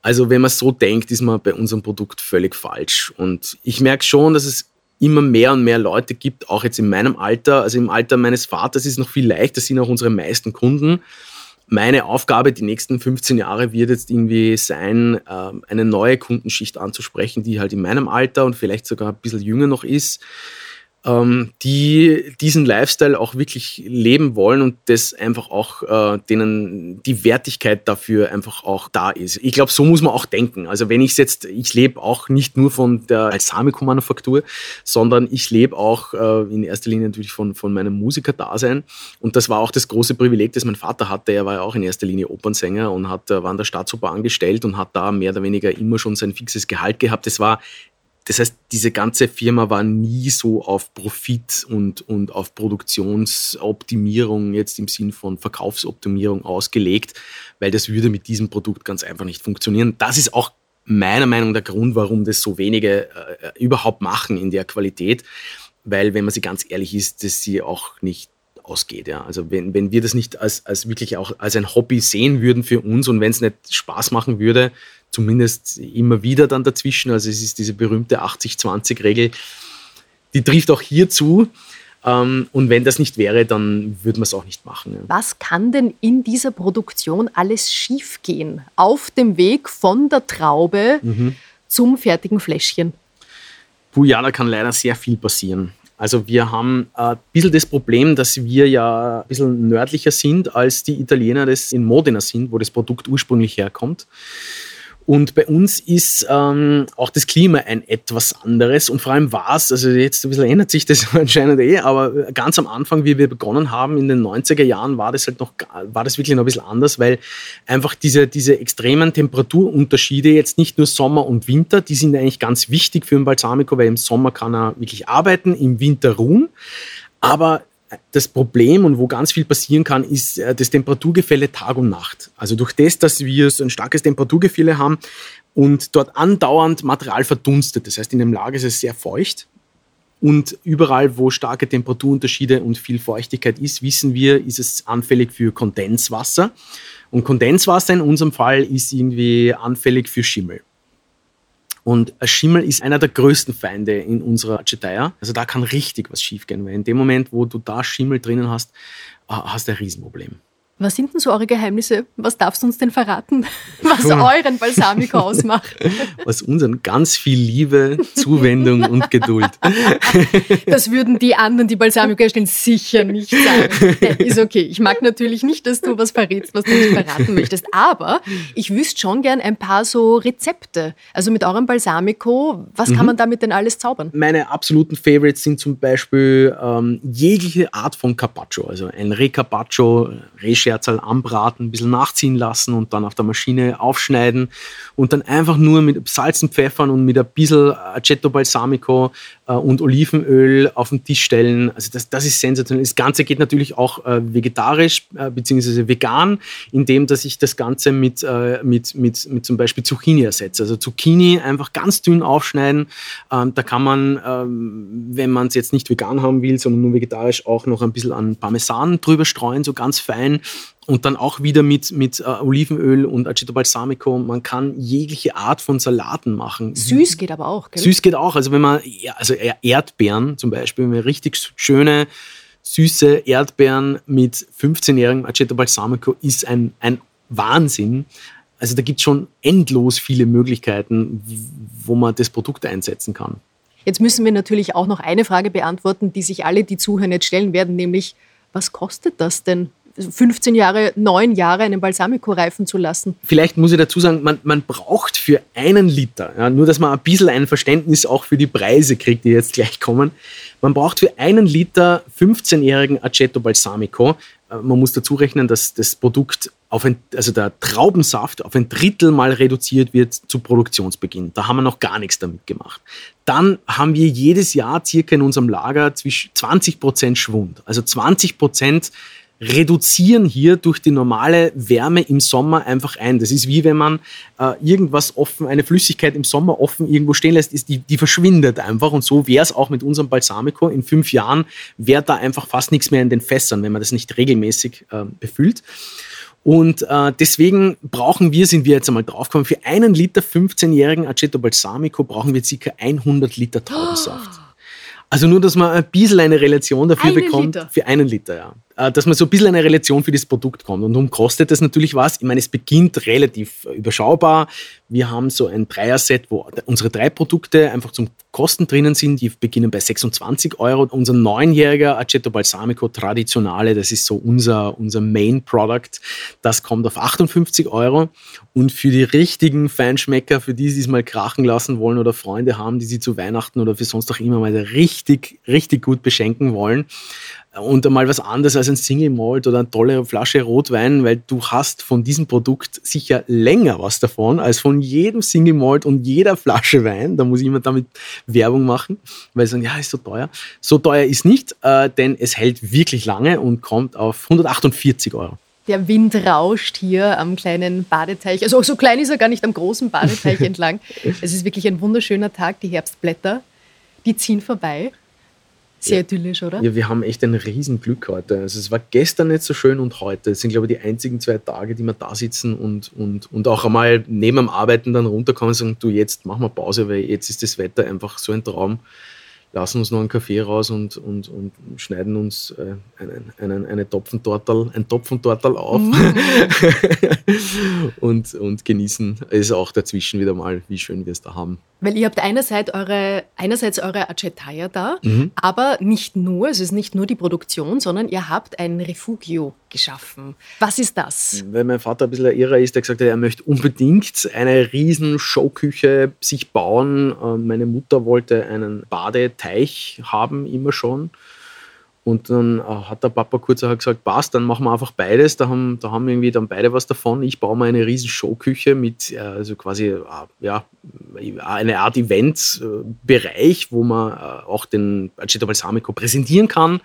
also wenn man so denkt, ist man bei unserem Produkt völlig falsch. Und ich merke schon, dass es immer mehr und mehr Leute gibt, auch jetzt in meinem Alter, also im Alter meines Vaters ist es noch viel leichter, sind auch unsere meisten Kunden. Meine Aufgabe die nächsten 15 Jahre wird jetzt irgendwie sein, ähm, eine neue Kundenschicht anzusprechen, die halt in meinem Alter und vielleicht sogar ein bisschen jünger noch ist, ähm, die diesen Lifestyle auch wirklich leben wollen und das einfach auch äh, denen die Wertigkeit dafür einfach auch da ist. Ich glaube, so muss man auch denken. Also wenn ich jetzt, ich lebe auch nicht nur von der Balsamico-Manufaktur, sondern ich lebe auch äh, in erster Linie natürlich von, von meinem Musikerdasein. Und das war auch das große Privileg, das mein Vater hatte. Er war ja auch in erster Linie Opernsänger und hat, äh, war an der Staatsoper angestellt und hat da mehr oder weniger immer schon sein fixes Gehalt gehabt. Das war das heißt, diese ganze Firma war nie so auf Profit und, und auf Produktionsoptimierung jetzt im Sinn von Verkaufsoptimierung ausgelegt, weil das würde mit diesem Produkt ganz einfach nicht funktionieren. Das ist auch meiner Meinung nach der Grund, warum das so wenige äh, überhaupt machen in der Qualität, weil wenn man sie ganz ehrlich ist, dass sie auch nicht ausgeht. Ja. Also wenn, wenn wir das nicht als, als wirklich auch als ein Hobby sehen würden für uns und wenn es nicht Spaß machen würde, zumindest immer wieder dann dazwischen, also es ist diese berühmte 80-20-Regel, die trifft auch hier zu. Ähm, und wenn das nicht wäre, dann würde man es auch nicht machen. Was kann denn in dieser Produktion alles schiefgehen? Auf dem Weg von der Traube Mhm. zum fertigen Fläschchen. Puh, ja, da kann leider sehr viel passieren. Also wir haben äh, ein bisschen das Problem, dass wir ja ein bisschen nördlicher sind, als die Italiener das in Modena sind, wo das Produkt ursprünglich herkommt. Und bei uns ist ähm, auch das Klima ein etwas anderes und vor allem war es, also jetzt ein bisschen ändert sich das anscheinend eh, aber ganz am Anfang, wie wir begonnen haben in den 90er Jahren, war das halt noch, war das wirklich noch ein bisschen anders, weil einfach diese, diese extremen Temperaturunterschiede jetzt nicht nur Sommer und Winter, die sind eigentlich ganz wichtig für einen Balsamico, weil im Sommer kann er wirklich arbeiten, im Winter ruhen, aber das Problem und wo ganz viel passieren kann, ist äh, das Temperaturgefälle Tag und Nacht. Also durch das, dass wir so ein starkes Temperaturgefälle haben und dort andauernd Material verdunstet. Das heißt, in dem Lager ist es sehr feucht. Und überall, wo starke Temperaturunterschiede und viel Feuchtigkeit ist, wissen wir, ist es anfällig für Kondenswasser. Und Kondenswasser in unserem Fall ist irgendwie anfällig für Schimmel. Und Schimmel ist einer der größten Feinde in unserer Acetaya. Also da kann richtig was schiefgehen, weil in dem Moment, wo du da Schimmel drinnen hast, äh, hast du ein Riesenproblem. Was sind denn so eure Geheimnisse? Was darfst du uns denn verraten, was euren Balsamico ausmacht? Was unseren ganz viel Liebe, Zuwendung und Geduld. Das würden die anderen, die Balsamico herstellen, sicher nicht sagen. Äh, Ist okay. Ich mag natürlich nicht, dass du was verrätst, was du nicht verraten möchtest. Aber ich wüsste schon gern ein paar so Rezepte. Also mit eurem Balsamico, was Mhm. kann man damit denn alles zaubern? Meine absoluten Favorites sind zum Beispiel ähm, jegliche Art von Carpaccio. Also ein Re-Carpaccio, Re-Scherzal anbraten, ein bisschen nachziehen lassen und dann auf der Maschine aufschneiden und dann einfach nur mit Salz und Pfeffern und mit ein bisschen Aceto Balsamico äh, und Olivenöl auf den Tisch stellen. Also das, das ist sensationell. Das Ganze geht natürlich auch äh, vegetarisch äh, bzw. vegan, indem dass ich das Ganze mit, äh, mit, mit, mit zum Beispiel Zucchini ersetze. Also Zucchini einfach ganz dünn aufschneiden. Ähm, da kann man, ähm, wenn man es jetzt nicht vegan haben will, sondern nur vegetarisch, auch noch ein bisschen an Parmesan drüber streuen, so ganz fein. Und dann auch wieder mit, mit äh, Olivenöl und Aceto Balsamico. Man kann jegliche Art von Salaten machen. Süß geht aber auch, gell? Süß geht auch. Also wenn man, also Er- Erdbeeren zum Beispiel, wenn man richtig schöne, süße Erdbeeren mit 15-jährigem Aceto Balsamico ist ein, ein Wahnsinn. Also da gibt es schon endlos viele Möglichkeiten, wo man das Produkt einsetzen kann. Jetzt müssen wir natürlich auch noch eine Frage beantworten, die sich alle, die zuhören, jetzt stellen werden, nämlich, was kostet das denn? 15 Jahre, 9 Jahre einen Balsamico reifen zu lassen. Vielleicht muss ich dazu sagen, man, man braucht für einen Liter, ja, nur dass man ein bisschen ein Verständnis auch für die Preise kriegt, die jetzt gleich kommen, man braucht für einen Liter 15-jährigen Aceto Balsamico, äh, man muss dazu rechnen, dass das Produkt auf ein, also der Traubensaft auf ein Drittel mal reduziert wird zu Produktionsbeginn. Da haben wir noch gar nichts damit gemacht. Dann haben wir jedes Jahr circa in unserem Lager zwischen 20 Prozent Schwund. Also 20 Prozent reduzieren hier durch die normale Wärme im Sommer einfach ein. Das ist wie wenn man äh, irgendwas offen, eine Flüssigkeit im Sommer offen irgendwo stehen lässt, ist die, die verschwindet einfach. Und so wäre es auch mit unserem Balsamico. In fünf Jahren wäre da einfach fast nichts mehr in den Fässern, wenn man das nicht regelmäßig äh, befüllt. Und äh, deswegen brauchen wir, sind wir jetzt einmal draufgekommen, für einen Liter 15-jährigen Aceto Balsamico brauchen wir ca. 100 Liter Traubensaft. Also nur, dass man ein bisschen eine Relation dafür Einen bekommt. Liter? Für einen Liter, ja. Äh, Dass man so ein bisschen eine Relation für das Produkt kommt. Und darum kostet das natürlich was. Ich meine, es beginnt relativ äh, überschaubar. Wir haben so ein Dreier-Set, wo unsere drei Produkte einfach zum Kosten drinnen sind. Die beginnen bei 26 Euro. Unser neunjähriger Aceto Balsamico Traditionale, das ist so unser, unser Main-Product, das kommt auf 58 Euro. Und für die richtigen Feinschmecker, für die, die es mal krachen lassen wollen oder Freunde haben, die sie zu Weihnachten oder für sonst auch immer mal richtig, richtig gut beschenken wollen, und einmal was anderes als ein Single Malt oder eine tolle Flasche Rotwein, weil du hast von diesem Produkt sicher länger was davon als von jedem Single Malt und jeder Flasche Wein. Da muss ich immer damit Werbung machen, weil sie sagen, ja, ist so teuer. So teuer ist nicht, äh, denn es hält wirklich lange und kommt auf 148 Euro. Der Wind rauscht hier am kleinen Badeteich. Also so klein ist er gar nicht am großen Badeteich entlang. Es ist wirklich ein wunderschöner Tag. Die Herbstblätter, die ziehen vorbei. Sehr idyllisch, oder? Ja, wir haben echt ein Riesenglück heute. Also es war gestern nicht so schön und heute. Es sind, glaube ich, die einzigen zwei Tage, die wir da sitzen und, und, und auch einmal neben dem Arbeiten dann runterkommen und sagen, du, jetzt machen wir Pause, weil jetzt ist das Wetter einfach so ein Traum. Lassen uns noch einen Kaffee raus und, und, und schneiden uns äh, einen, einen, eine Topfentortal, ein Topfentortal auf und, und genießen es auch dazwischen wieder mal, wie schön wir es da haben. Weil ihr habt einerseits eure, einerseits eure Acetaia da, Mhm. aber nicht nur, es ist nicht nur die Produktion, sondern ihr habt ein Refugio geschaffen. Was ist das? Weil mein Vater ein bisschen ein Irrer ist, der gesagt hat, er möchte unbedingt eine riesen Showküche sich bauen. Ähm, Meine Mutter wollte einen Badeteich haben, immer schon. Und dann äh, hat der Papa kurzerhand gesagt, passt, dann machen wir einfach beides. Da haben, da haben irgendwie dann beide was davon. Ich baue mir eine riesen Showküche mit, äh, also quasi, äh, ja, eine Art Eventbereich, wo man auch den Aceto Balsamico präsentieren kann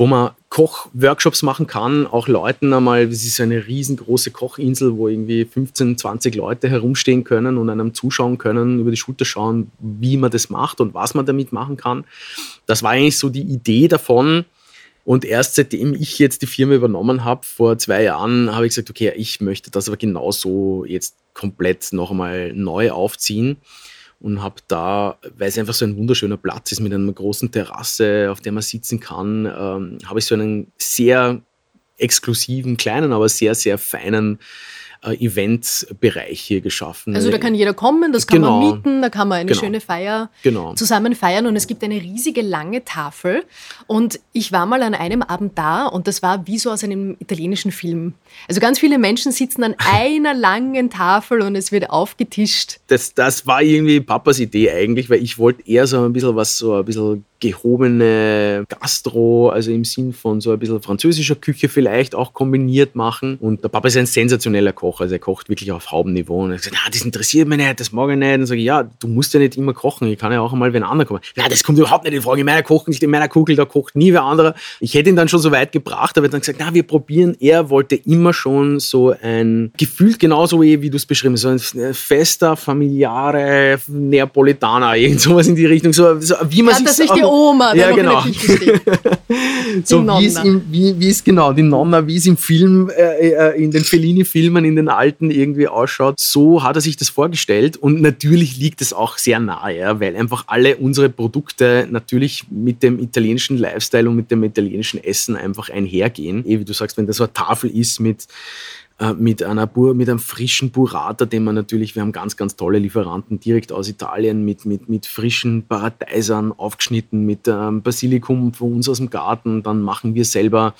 wo man Kochworkshops machen kann, auch Leuten einmal, es ist eine riesengroße Kochinsel, wo irgendwie 15, 20 Leute herumstehen können und einem zuschauen können, über die Schulter schauen, wie man das macht und was man damit machen kann. Das war eigentlich so die Idee davon. Und erst seitdem ich jetzt die Firma übernommen habe, vor zwei Jahren, habe ich gesagt, okay, ich möchte das aber genauso jetzt komplett noch einmal neu aufziehen und habe da, weil es einfach so ein wunderschöner Platz ist mit einer großen Terrasse, auf der man sitzen kann, ähm, habe ich so einen sehr exklusiven, kleinen, aber sehr, sehr feinen äh, Eventbereich hier geschaffen. Also da kann jeder kommen, das kann Genau. man mieten, da kann man eine Genau. schöne Feier Genau. zusammen feiern und es gibt eine riesige lange Tafel und ich war mal an einem Abend da und das war wie so aus einem italienischen Film. Also ganz viele Menschen sitzen an einer langen Tafel und es wird aufgetischt. das, das war irgendwie Papas Idee eigentlich, weil ich wollte eher so ein bisschen was, so ein bisschen gehobene Gastro, also im Sinn von so ein bisschen französischer Küche vielleicht auch kombiniert machen. Und der Papa ist ein sensationeller Koch, also er kocht wirklich auf Haubenniveau. Und er hat gesagt, na, das interessiert mich nicht, das mag ich nicht. Und dann sage ich, ja, du musst ja nicht immer kochen, ich kann ja auch einmal wen anderen kommen. Na, das kommt überhaupt nicht in Frage. In meiner kocht nicht, in meiner Kugel, da kocht nie wer anderer. Ich hätte ihn dann schon so weit gebracht, aber er dann gesagt, na, wir probieren. Er wollte immer schon so ein, gefühlt genauso wie, wie du es beschrieben hast, so ein fester, familiare Neapolitaner, irgend sowas in die Richtung, so, so wie man sich Oma, ja, der genau. in Küche steht? so wie es, Nonna. im, wie, wie es genau, die Nonna, wie es im Film, äh, äh, in den Fellini-Filmen, in den alten irgendwie ausschaut, so hat er sich das vorgestellt und natürlich liegt es auch sehr nahe, ja, weil einfach alle unsere Produkte natürlich mit dem italienischen Lifestyle und mit dem italienischen Essen einfach einhergehen. Eh, wie du sagst, wenn das so eine Tafel ist mit äh, mit, einer, mit einem frischen Burrata, den man natürlich, wir haben ganz, ganz tolle Lieferanten direkt aus Italien mit, mit, mit frischen Paradeisern aufgeschnitten, mit ähm, Basilikum von uns aus dem Garten. Dann machen wir selber,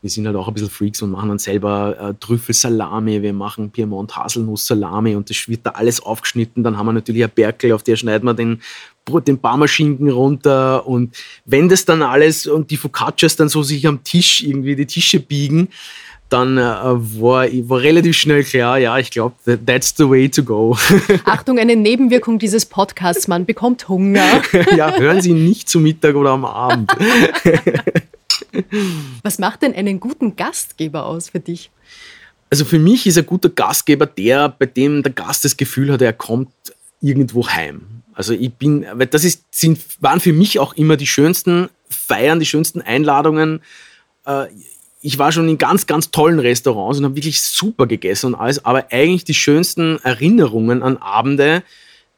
wir sind halt auch ein bisschen Freaks und machen dann selber äh, Trüffelsalami, wir machen Piemont Haselnuss-Salami und das wird da alles aufgeschnitten. Dann haben wir natürlich ein Berkel, auf der schneiden wir den den Parmaschinken runter und wenn das dann alles und die Focaccias dann so sich am Tisch irgendwie die Tische biegen, dann äh, war, war relativ schnell klar, ja, ich glaube, that's the way to go. Achtung, eine Nebenwirkung dieses Podcasts, man bekommt Hunger. ja, hören Sie nicht zu Mittag oder am Abend. Was macht denn einen guten Gastgeber aus für dich? Also für mich ist ein guter Gastgeber der, bei dem der Gast das Gefühl hat, er kommt irgendwo heim. Also ich bin, weil das ist, sind, waren für mich auch immer die schönsten Feiern, die schönsten Einladungen. Äh, ich war schon in ganz, ganz tollen Restaurants und habe wirklich super gegessen und alles, aber eigentlich die schönsten Erinnerungen an Abende,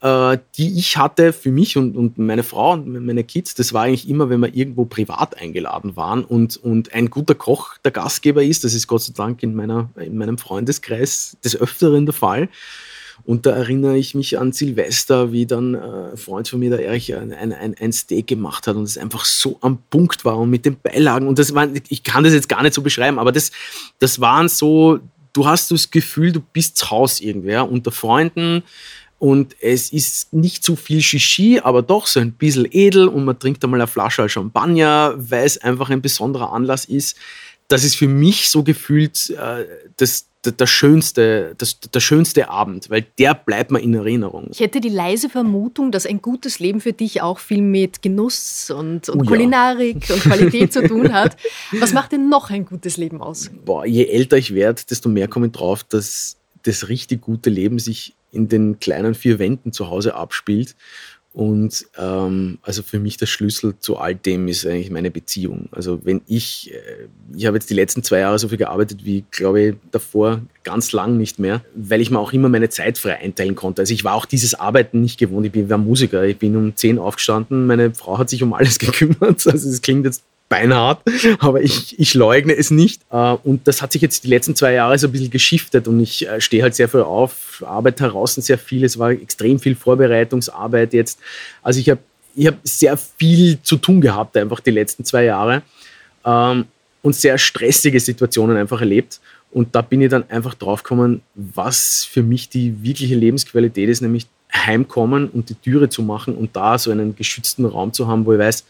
äh, die ich hatte für mich und, und meine Frau und meine Kids, das war eigentlich immer, wenn wir irgendwo privat eingeladen waren und, und ein guter Koch der Gastgeber ist. Das ist Gott sei Dank in, meiner, in meinem Freundeskreis des Öfteren der Fall. Und da erinnere ich mich an Silvester, wie dann äh, ein Freund von mir, der Erich, ein, ein, ein Steak gemacht hat und es einfach so am Punkt war und mit den Beilagen. Und das war, ich kann das jetzt gar nicht so beschreiben, aber das, das waren so, du hast das Gefühl, du bist zu Hause irgendwer unter Freunden. Und es ist nicht zu viel Shishi, aber doch so ein bisschen edel und man trinkt einmal eine Flasche Champagner, weil es einfach ein besonderer Anlass ist. Das ist für mich so gefühlt äh, das, der, der, schönste, das, der schönste Abend, weil der bleibt mir in Erinnerung. Ich hätte die leise Vermutung, dass ein gutes Leben für dich auch viel mit Genuss und, und oh, Kulinarik ja. und Qualität zu tun hat. Was macht denn noch ein gutes Leben aus? Boah, je älter ich werde, desto mehr komme ich drauf, dass das richtig gute Leben sich in den kleinen vier Wänden zu Hause abspielt und ähm, also für mich der Schlüssel zu all dem ist eigentlich meine Beziehung. Also wenn ich, äh, ich habe jetzt die letzten zwei Jahre so viel gearbeitet wie, glaube ich, davor ganz lang nicht mehr, weil ich mir auch immer meine Zeit frei einteilen konnte. Also ich war auch dieses Arbeiten nicht gewohnt. Ich bin war Musiker. Ich bin um zehn aufgestanden. Meine Frau hat sich um alles gekümmert. Also es klingt jetzt beinhart, aber ich, ich leugne es nicht. Äh, und das hat sich jetzt die letzten zwei Jahre so ein bisschen geschiftet und ich äh, stehe halt sehr viel auf, arbeite draußen sehr viel. Es war extrem viel Vorbereitungsarbeit jetzt. Also ich habe ich hab sehr viel zu tun gehabt, einfach die letzten zwei Jahre ähm, und sehr stressige Situationen einfach erlebt. Und da bin ich dann einfach draufgekommen, was für mich die wirkliche Lebensqualität ist, nämlich heimkommen und die Türe zu machen und da so einen geschützten Raum zu haben, wo ich weiß,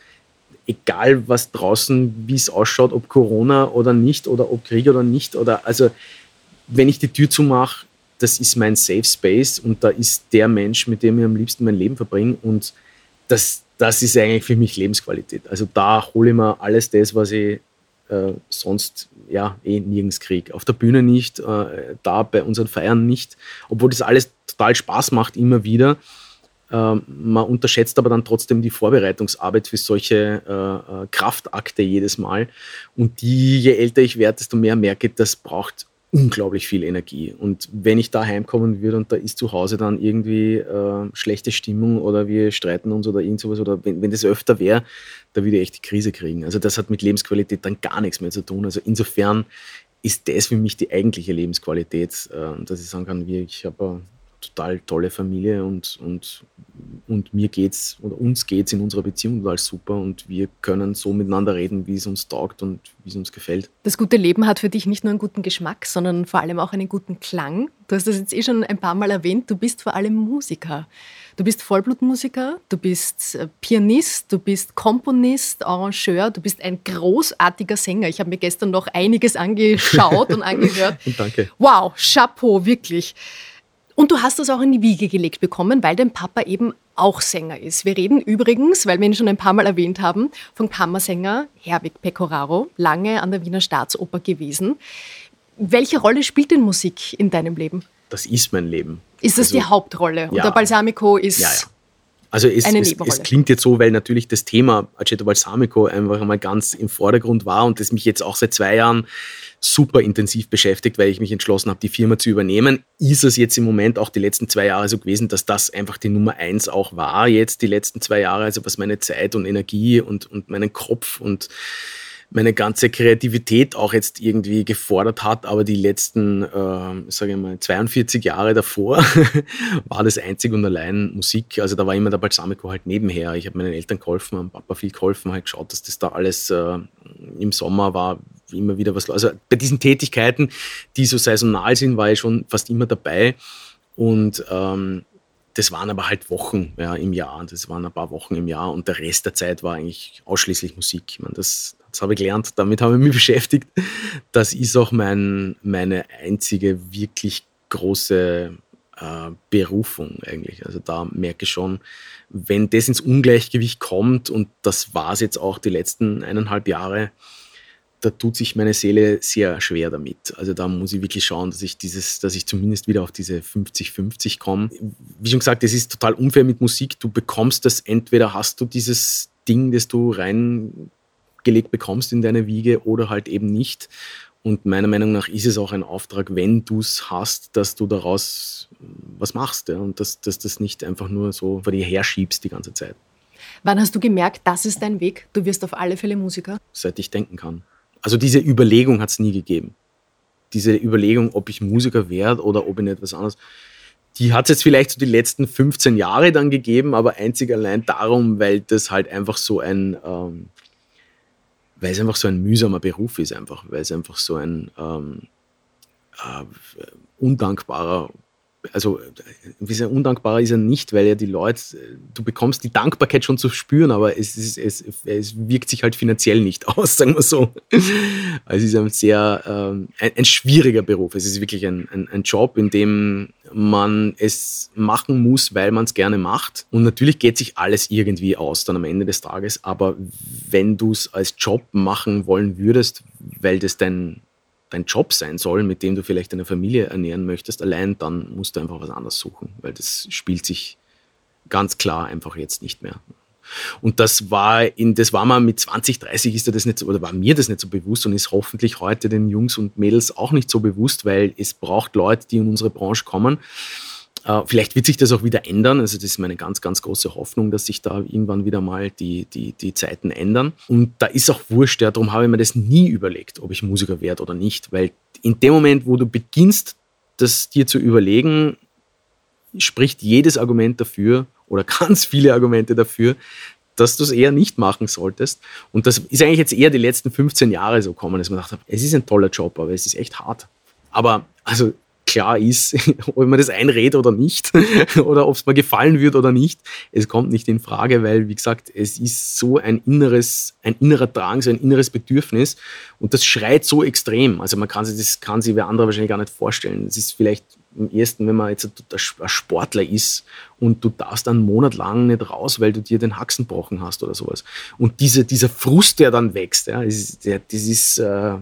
egal was draußen, wie es ausschaut, ob Corona oder nicht oder ob Krieg oder nicht oder also wenn ich die Tür zumache, das ist mein Safe Space und da ist der Mensch, mit dem ich am liebsten mein Leben verbringe und das, das ist eigentlich für mich Lebensqualität. Also da hole ich mir alles das, was ich äh, sonst ja eh nirgends kriege. Auf der Bühne nicht, äh, da bei unseren Feiern nicht, obwohl das alles total Spaß macht immer wieder. Ähm, man unterschätzt aber dann trotzdem die Vorbereitungsarbeit für solche äh, äh, Kraftakte jedes Mal. Und die, je älter ich werde, desto mehr merke ich, das braucht unglaublich viel Energie. Und wenn ich da heimkommen würde und da ist zu Hause dann irgendwie äh, schlechte Stimmung oder wir streiten uns oder irgend sowas oder wenn, wenn das öfter wäre, da würde ich echt die Krise kriegen. Also das hat mit Lebensqualität dann gar nichts mehr zu tun. Also insofern ist das für mich die eigentliche Lebensqualität, äh, dass ich sagen kann, wie ich habe total tolle Familie und, und, und mir geht's oder uns geht's in unserer Beziehung total super und wir können so miteinander reden, wie es uns taugt und wie es uns gefällt. Das gute Leben hat für dich nicht nur einen guten Geschmack, sondern vor allem auch einen guten Klang. Du hast das jetzt eh schon ein paar Mal erwähnt, du bist vor allem Musiker. Du bist Vollblutmusiker, du bist äh, Pianist, du bist Komponist, Arrangeur, du bist ein großartiger Sänger. Ich habe mir gestern noch einiges angeschaut und angehört. Danke. Wow, Chapeau, wirklich. Und du hast das auch in die Wiege gelegt bekommen, weil dein Papa eben auch Sänger ist. Wir reden übrigens, weil wir ihn schon ein paar Mal erwähnt haben, vom Kammersänger Herwig Pecoraro, lange an der Wiener Staatsoper gewesen. Welche Rolle spielt denn Musik in deinem Leben? Das ist mein Leben. Ist das also, die Hauptrolle? Ja. Und der Balsamico ist. Ja, ja. Also es, es, es, klingt jetzt so, weil natürlich das Thema Aceto Balsamico einfach einmal ganz im Vordergrund war und das mich jetzt auch seit zwei Jahren super intensiv beschäftigt, weil ich mich entschlossen habe, die Firma zu übernehmen. Ist es jetzt im Moment auch die letzten zwei Jahre so gewesen, dass das einfach die Nummer eins auch war, jetzt die letzten zwei Jahre, also was meine Zeit und Energie und, und meinen Kopf und meine ganze Kreativität auch jetzt irgendwie gefordert hat, aber die letzten, äh, sage ich mal, 42 Jahre davor war das einzig und allein Musik. Also da war immer der Balsamico halt nebenher. Ich habe meinen Eltern geholfen, meinem Papa viel geholfen, halt geschaut, dass das da alles äh, im Sommer war, immer wieder was. Also bei diesen Tätigkeiten, die so saisonal sind, war ich schon fast immer dabei. Und ähm, das waren aber halt Wochen ja, im Jahr. Das waren ein paar Wochen im Jahr und der Rest der Zeit war eigentlich ausschließlich Musik. Ich meine, das, das habe ich gelernt, damit habe ich mich beschäftigt. Das ist auch mein, meine einzige wirklich große äh, Berufung eigentlich. Also da merke ich schon, wenn das ins Ungleichgewicht kommt, und das war es jetzt auch die letzten eineinhalb Jahre, da tut sich meine Seele sehr schwer damit. Also da muss ich wirklich schauen, dass ich dieses, dass ich zumindest wieder auf diese 50-50 komme. Wie schon gesagt, es ist total unfair mit Musik. Du bekommst das, entweder hast du dieses Ding, das du reingelegt bekommst in deine Wiege oder halt eben nicht. Und meiner Meinung nach ist es auch ein Auftrag, wenn du es hast, dass du daraus was machst. Ja? Und dass, dass das nicht einfach nur so vor dir herschiebst die ganze Zeit. Wann hast du gemerkt, das ist dein Weg? Du wirst auf alle Fälle Musiker? Seit ich denken kann. Also diese Überlegung hat es nie gegeben. Diese Überlegung, ob ich Musiker werde oder ob ich nicht was anderes, die hat es jetzt vielleicht so die letzten 15 Jahre dann gegeben, aber einzig allein darum, weil das halt einfach so ein, ähm, weil es einfach so ein mühsamer Beruf ist, einfach, weil es einfach so ein ähm, äh, undankbarer also ein bisschen undankbarer ist er nicht, weil ja die Leute, du bekommst die Dankbarkeit schon zu spüren, aber es, ist, es, es wirkt sich halt finanziell nicht aus, sagen wir so. Also es ist ein sehr, ähm, ein, ein, schwieriger Beruf. Es ist wirklich ein, ein, ein, Job, in dem man es machen muss, weil man es gerne macht. Und natürlich geht sich alles irgendwie aus dann am Ende des Tages, aber wenn du es als Job machen wollen würdest, weil das dein dein Job sein soll, mit dem du vielleicht deine Familie ernähren möchtest, allein dann musst du einfach was anderes suchen, weil das spielt sich ganz klar einfach jetzt nicht mehr. Und das war in, das war mal mit 20, 30 ist das nicht so, oder war mir das nicht so bewusst und ist hoffentlich heute den Jungs und Mädels auch nicht so bewusst, weil es braucht Leute, die in unsere Branche kommen, vielleicht wird sich das auch wieder ändern. Also das ist meine ganz, ganz große Hoffnung, dass sich da irgendwann wieder mal die, die, die Zeiten ändern. Und da ist auch wurscht, ja, darum habe ich mir das nie überlegt, ob ich Musiker werde oder nicht. Weil in dem Moment, wo du beginnst, das dir zu überlegen, spricht jedes Argument dafür oder ganz viele Argumente dafür, dass du es eher nicht machen solltest. Und das ist eigentlich jetzt eher die letzten 15 Jahre so gekommen, dass man dachte, es ist ein toller Job, aber es ist echt hart. Aber also klar ist, ob man das einredet oder nicht, oder ob es mir gefallen wird oder nicht. Es kommt nicht in Frage, weil, wie gesagt, es ist so ein inneres, ein innerer Drang, so ein inneres Bedürfnis und das schreit so extrem. Also man kann sich, das kann sich wer andere wahrscheinlich gar nicht vorstellen. Es ist vielleicht am ersten, wenn man jetzt ein Sportler ist und du darfst einen Monat lang nicht raus, weil du dir den Haxen gebrochen hast oder sowas. Und diese, dieser Frust, der dann wächst, ja, das ist, das ist äh,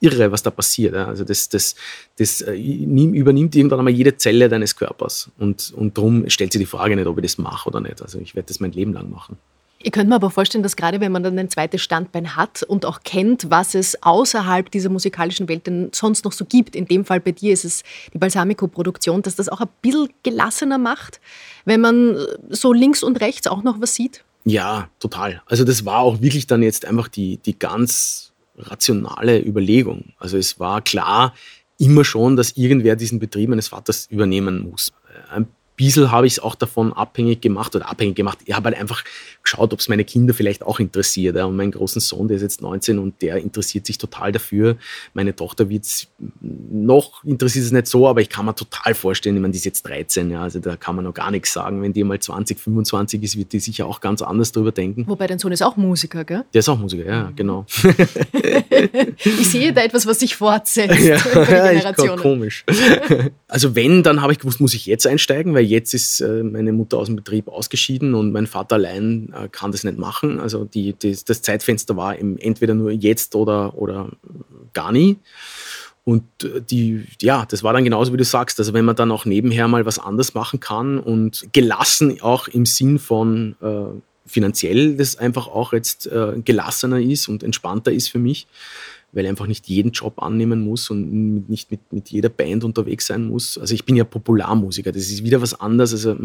irre, was da passiert. Also das, das, das äh, übernimmt irgendwann einmal jede Zelle deines Körpers. Und, und darum stellt sich die Frage nicht, ob ich das mache oder nicht. Also ich werde das mein Leben lang machen. Ich könnte mir aber vorstellen, dass gerade wenn man dann ein zweites Standbein hat und auch kennt, was es außerhalb dieser musikalischen Welt denn sonst noch so gibt, in dem Fall bei dir ist es die Balsamico-Produktion, dass das auch ein bisschen gelassener macht, wenn man so links und rechts auch noch was sieht? Ja, total. Also das war auch wirklich dann jetzt einfach die, die ganz rationale Überlegung. Also es war klar immer schon, dass irgendwer diesen Betrieb meines Vaters übernehmen muss. Ein bisschen habe ich es auch davon abhängig gemacht oder abhängig gemacht. Ich habe halt einfach geschaut, ob es meine Kinder vielleicht auch interessiert. Und meinen großen Sohn, der ist jetzt 19 und der interessiert sich total dafür. Meine Tochter wird noch interessiert es nicht so, aber ich kann mir total vorstellen, ich meine, die ist jetzt 13, ja, also da kann man noch gar nichts sagen. Wenn die mal 20, 25 ist, wird die sicher auch ganz anders drüber denken. Wobei dein Sohn ist auch Musiker, gell? Der ist auch Musiker, ja, genau. ich sehe da etwas, was sich fortsetzt ja, die Generationen. komisch. Also wenn, dann habe ich gewusst, muss ich jetzt einsteigen, weil jetzt ist äh, meine Mutter aus dem Betrieb ausgeschieden und mein Vater allein kann das nicht machen. Also die, die, das Zeitfenster war entweder nur jetzt oder, oder gar nie. Und äh, die, ja, das war dann genauso, wie du sagst. Also wenn man dann auch nebenher mal was anderes machen kann und gelassen auch im Sinn von äh, finanziell das einfach auch jetzt äh, gelassener ist und entspannter ist für mich, weil ich einfach nicht jeden Job annehmen muss und nicht mit, mit jeder Band unterwegs sein muss. Also ich bin ja Popularmusiker, das ist wieder was anderes. Also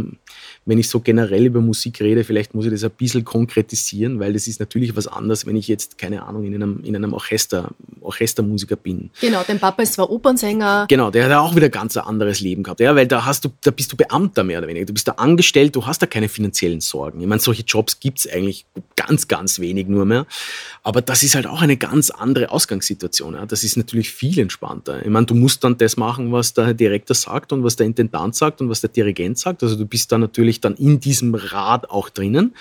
wenn ich so generell über Musik rede, vielleicht muss ich das ein bisschen konkretisieren, weil das ist natürlich was anderes, wenn ich jetzt, keine Ahnung, in einem, in einem Orchester, Orchestermusiker bin. Genau, dein Papa ist zwar Opernsänger. Genau, der hat auch wieder ganz ein anderes Leben gehabt, ja, weil da hast du, da bist du Beamter mehr oder weniger. Du bist da angestellt, du hast da keine finanziellen Sorgen. Ich meine, solche Jobs gibt es eigentlich ganz, ganz wenig nur mehr. Aber das ist halt auch eine ganz andere Ausgangssituation. Ja. Das ist natürlich viel entspannter. Ich meine, du musst dann das machen, was der Direktor sagt und was der Intendant sagt und was der Dirigent sagt. Also du bist da natürlich dann in diesem Rad auch drinnen.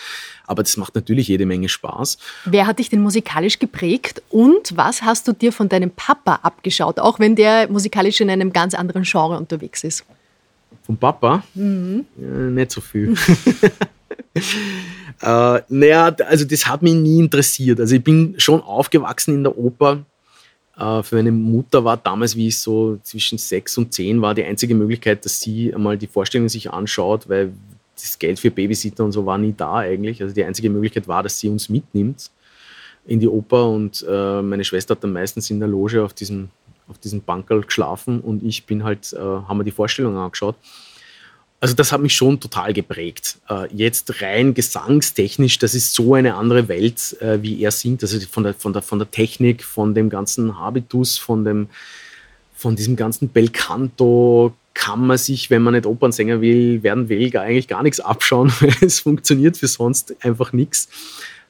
Aber das macht natürlich jede Menge Spaß. Wer hat dich denn musikalisch geprägt und was hast du dir von deinem Papa abgeschaut, auch wenn der musikalisch in einem ganz anderen Genre unterwegs ist? Vom Papa? Mhm. Ja, nicht so viel. äh, naja, also das hat mich nie interessiert. Also ich bin schon aufgewachsen in der Oper. Äh, für meine Mutter war damals, wie ich so zwischen sechs und zehn war, die einzige Möglichkeit, dass sie einmal die Vorstellung sich anschaut, weil das Geld für Babysitter und so war nie da eigentlich. Also die einzige Möglichkeit war, dass sie uns mitnimmt in die Oper und äh, meine Schwester hat dann meistens in der Loge auf diesem, auf diesem Bankerl geschlafen und ich bin halt, äh, haben wir die Vorstellung angeschaut. Also das hat mich schon total geprägt. Äh, jetzt rein gesangstechnisch, das ist so eine andere Welt, äh, wie er singt. Also von der, von, der, von der Technik, von dem ganzen Habitus, von, dem, von diesem ganzen Belcanto kann man sich, wenn man nicht Opernsänger will, werden will, eigentlich gar nichts abschauen, weil es funktioniert für sonst einfach nichts.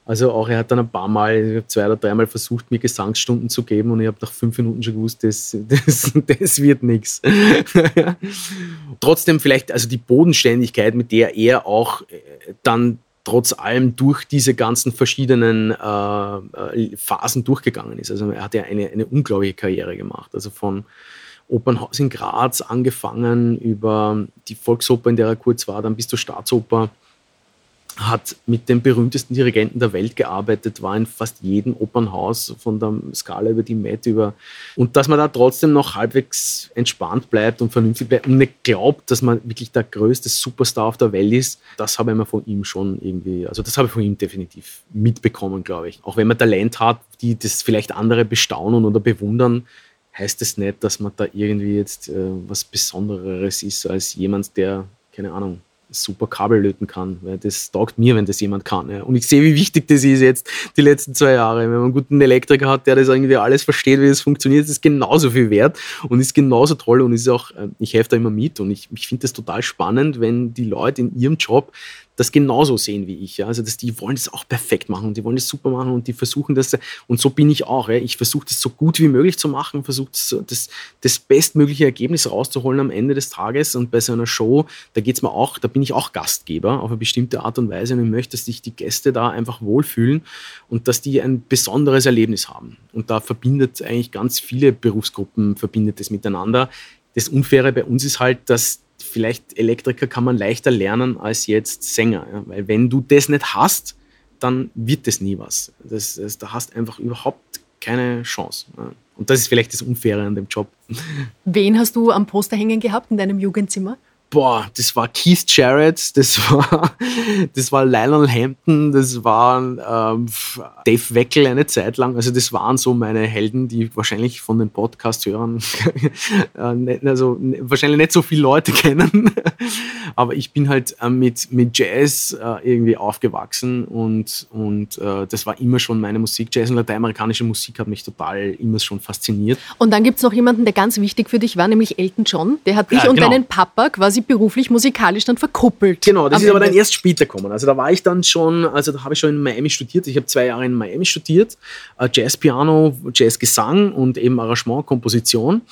Also auch er hat dann ein paar Mal, zwei oder dreimal versucht, mir Gesangsstunden zu geben und ich habe nach fünf Minuten schon gewusst, das, das, das wird nichts. Trotzdem vielleicht, also die Bodenständigkeit, mit der er auch äh, dann trotz allem durch diese ganzen verschiedenen äh, äh, Phasen durchgegangen ist. Also er hat ja eine, eine unglaubliche Karriere gemacht. Also von Opernhaus in Graz angefangen über die Volksoper, in der er kurz war, dann bis zur Staatsoper hat mit den berühmtesten Dirigenten der Welt gearbeitet, war in fast jedem Opernhaus von der Skala über die Met über. Und dass man da trotzdem noch halbwegs entspannt bleibt und vernünftig bleibt und nicht glaubt, dass man wirklich der größte Superstar auf der Welt ist, das habe ich mir von ihm schon irgendwie, also das habe ich von ihm definitiv mitbekommen, glaube ich. Auch wenn man Talent hat, die das vielleicht andere bestaunen oder bewundern, heißt es das nicht, dass man da irgendwie jetzt äh, was Besonderes ist als jemand, der, keine Ahnung, super Kabel löten kann, weil das taugt mir, wenn das jemand kann. Ja. Und ich sehe, wie wichtig das ist jetzt die letzten zwei Jahre. Wenn man einen guten Elektriker hat, der das irgendwie alles versteht, wie es funktioniert, ist es genauso viel wert und ist genauso toll und ist auch, äh, ich helfe da immer mit und ich, ich finde das total spannend, wenn die Leute in ihrem Job das genauso sehen wie ich. Ja? Also dass die wollen das auch perfekt machen und die wollen das super machen und die versuchen das. Und so bin ich auch. Ja? Ich versuche das so gut wie möglich zu machen, versuche das, das, das bestmögliche Ergebnis rauszuholen am Ende des Tages. Und bei so einer Show, da geht's mir auch, da bin ich auch Gastgeber auf eine bestimmte Art und Weise und ich möchte, dass sich die Gäste da einfach wohlfühlen und dass die ein besonderes Erlebnis haben. Und da verbindet eigentlich ganz viele Berufsgruppen, verbindet es miteinander. Das Unfaire bei uns ist halt, dass vielleicht Elektriker kann man leichter lernen als jetzt Sänger. Ja? Weil wenn du das nicht hast, dann wird das nie was. Das, das, da hast einfach überhaupt keine Chance. Ja? Und das ist vielleicht das Unfaire an dem Job. Wen hast du am Poster hängen gehabt in deinem Jugendzimmer? Boah, das war Keith Jarrett, das war, das war Lionel Hampton, das war ähm, Dave Weckel eine Zeit lang. Also das waren so meine Helden, die wahrscheinlich von den Podcast-Hörern äh, also wahrscheinlich nicht so viele Leute kennen. Aber ich bin halt äh, mit, mit Jazz äh, irgendwie aufgewachsen und, und das war immer schon meine Musik. Jazz und lateinamerikanische Musik hat mich total immer schon fasziniert. Und dann gibt es noch jemanden, der ganz wichtig für dich war, nämlich Elton John. Der hat dich ja, und genau. deinen Papa quasi beruflich, musikalisch dann verkuppelt. Genau, das ist Ende. aber dann erst später gekommen. Also da war ich dann schon, also da habe ich schon in Miami studiert. Ich habe zwei Jahre in Miami studiert, äh, Jazz-Piano, Jazz-Gesang und eben Arrangement, Komposition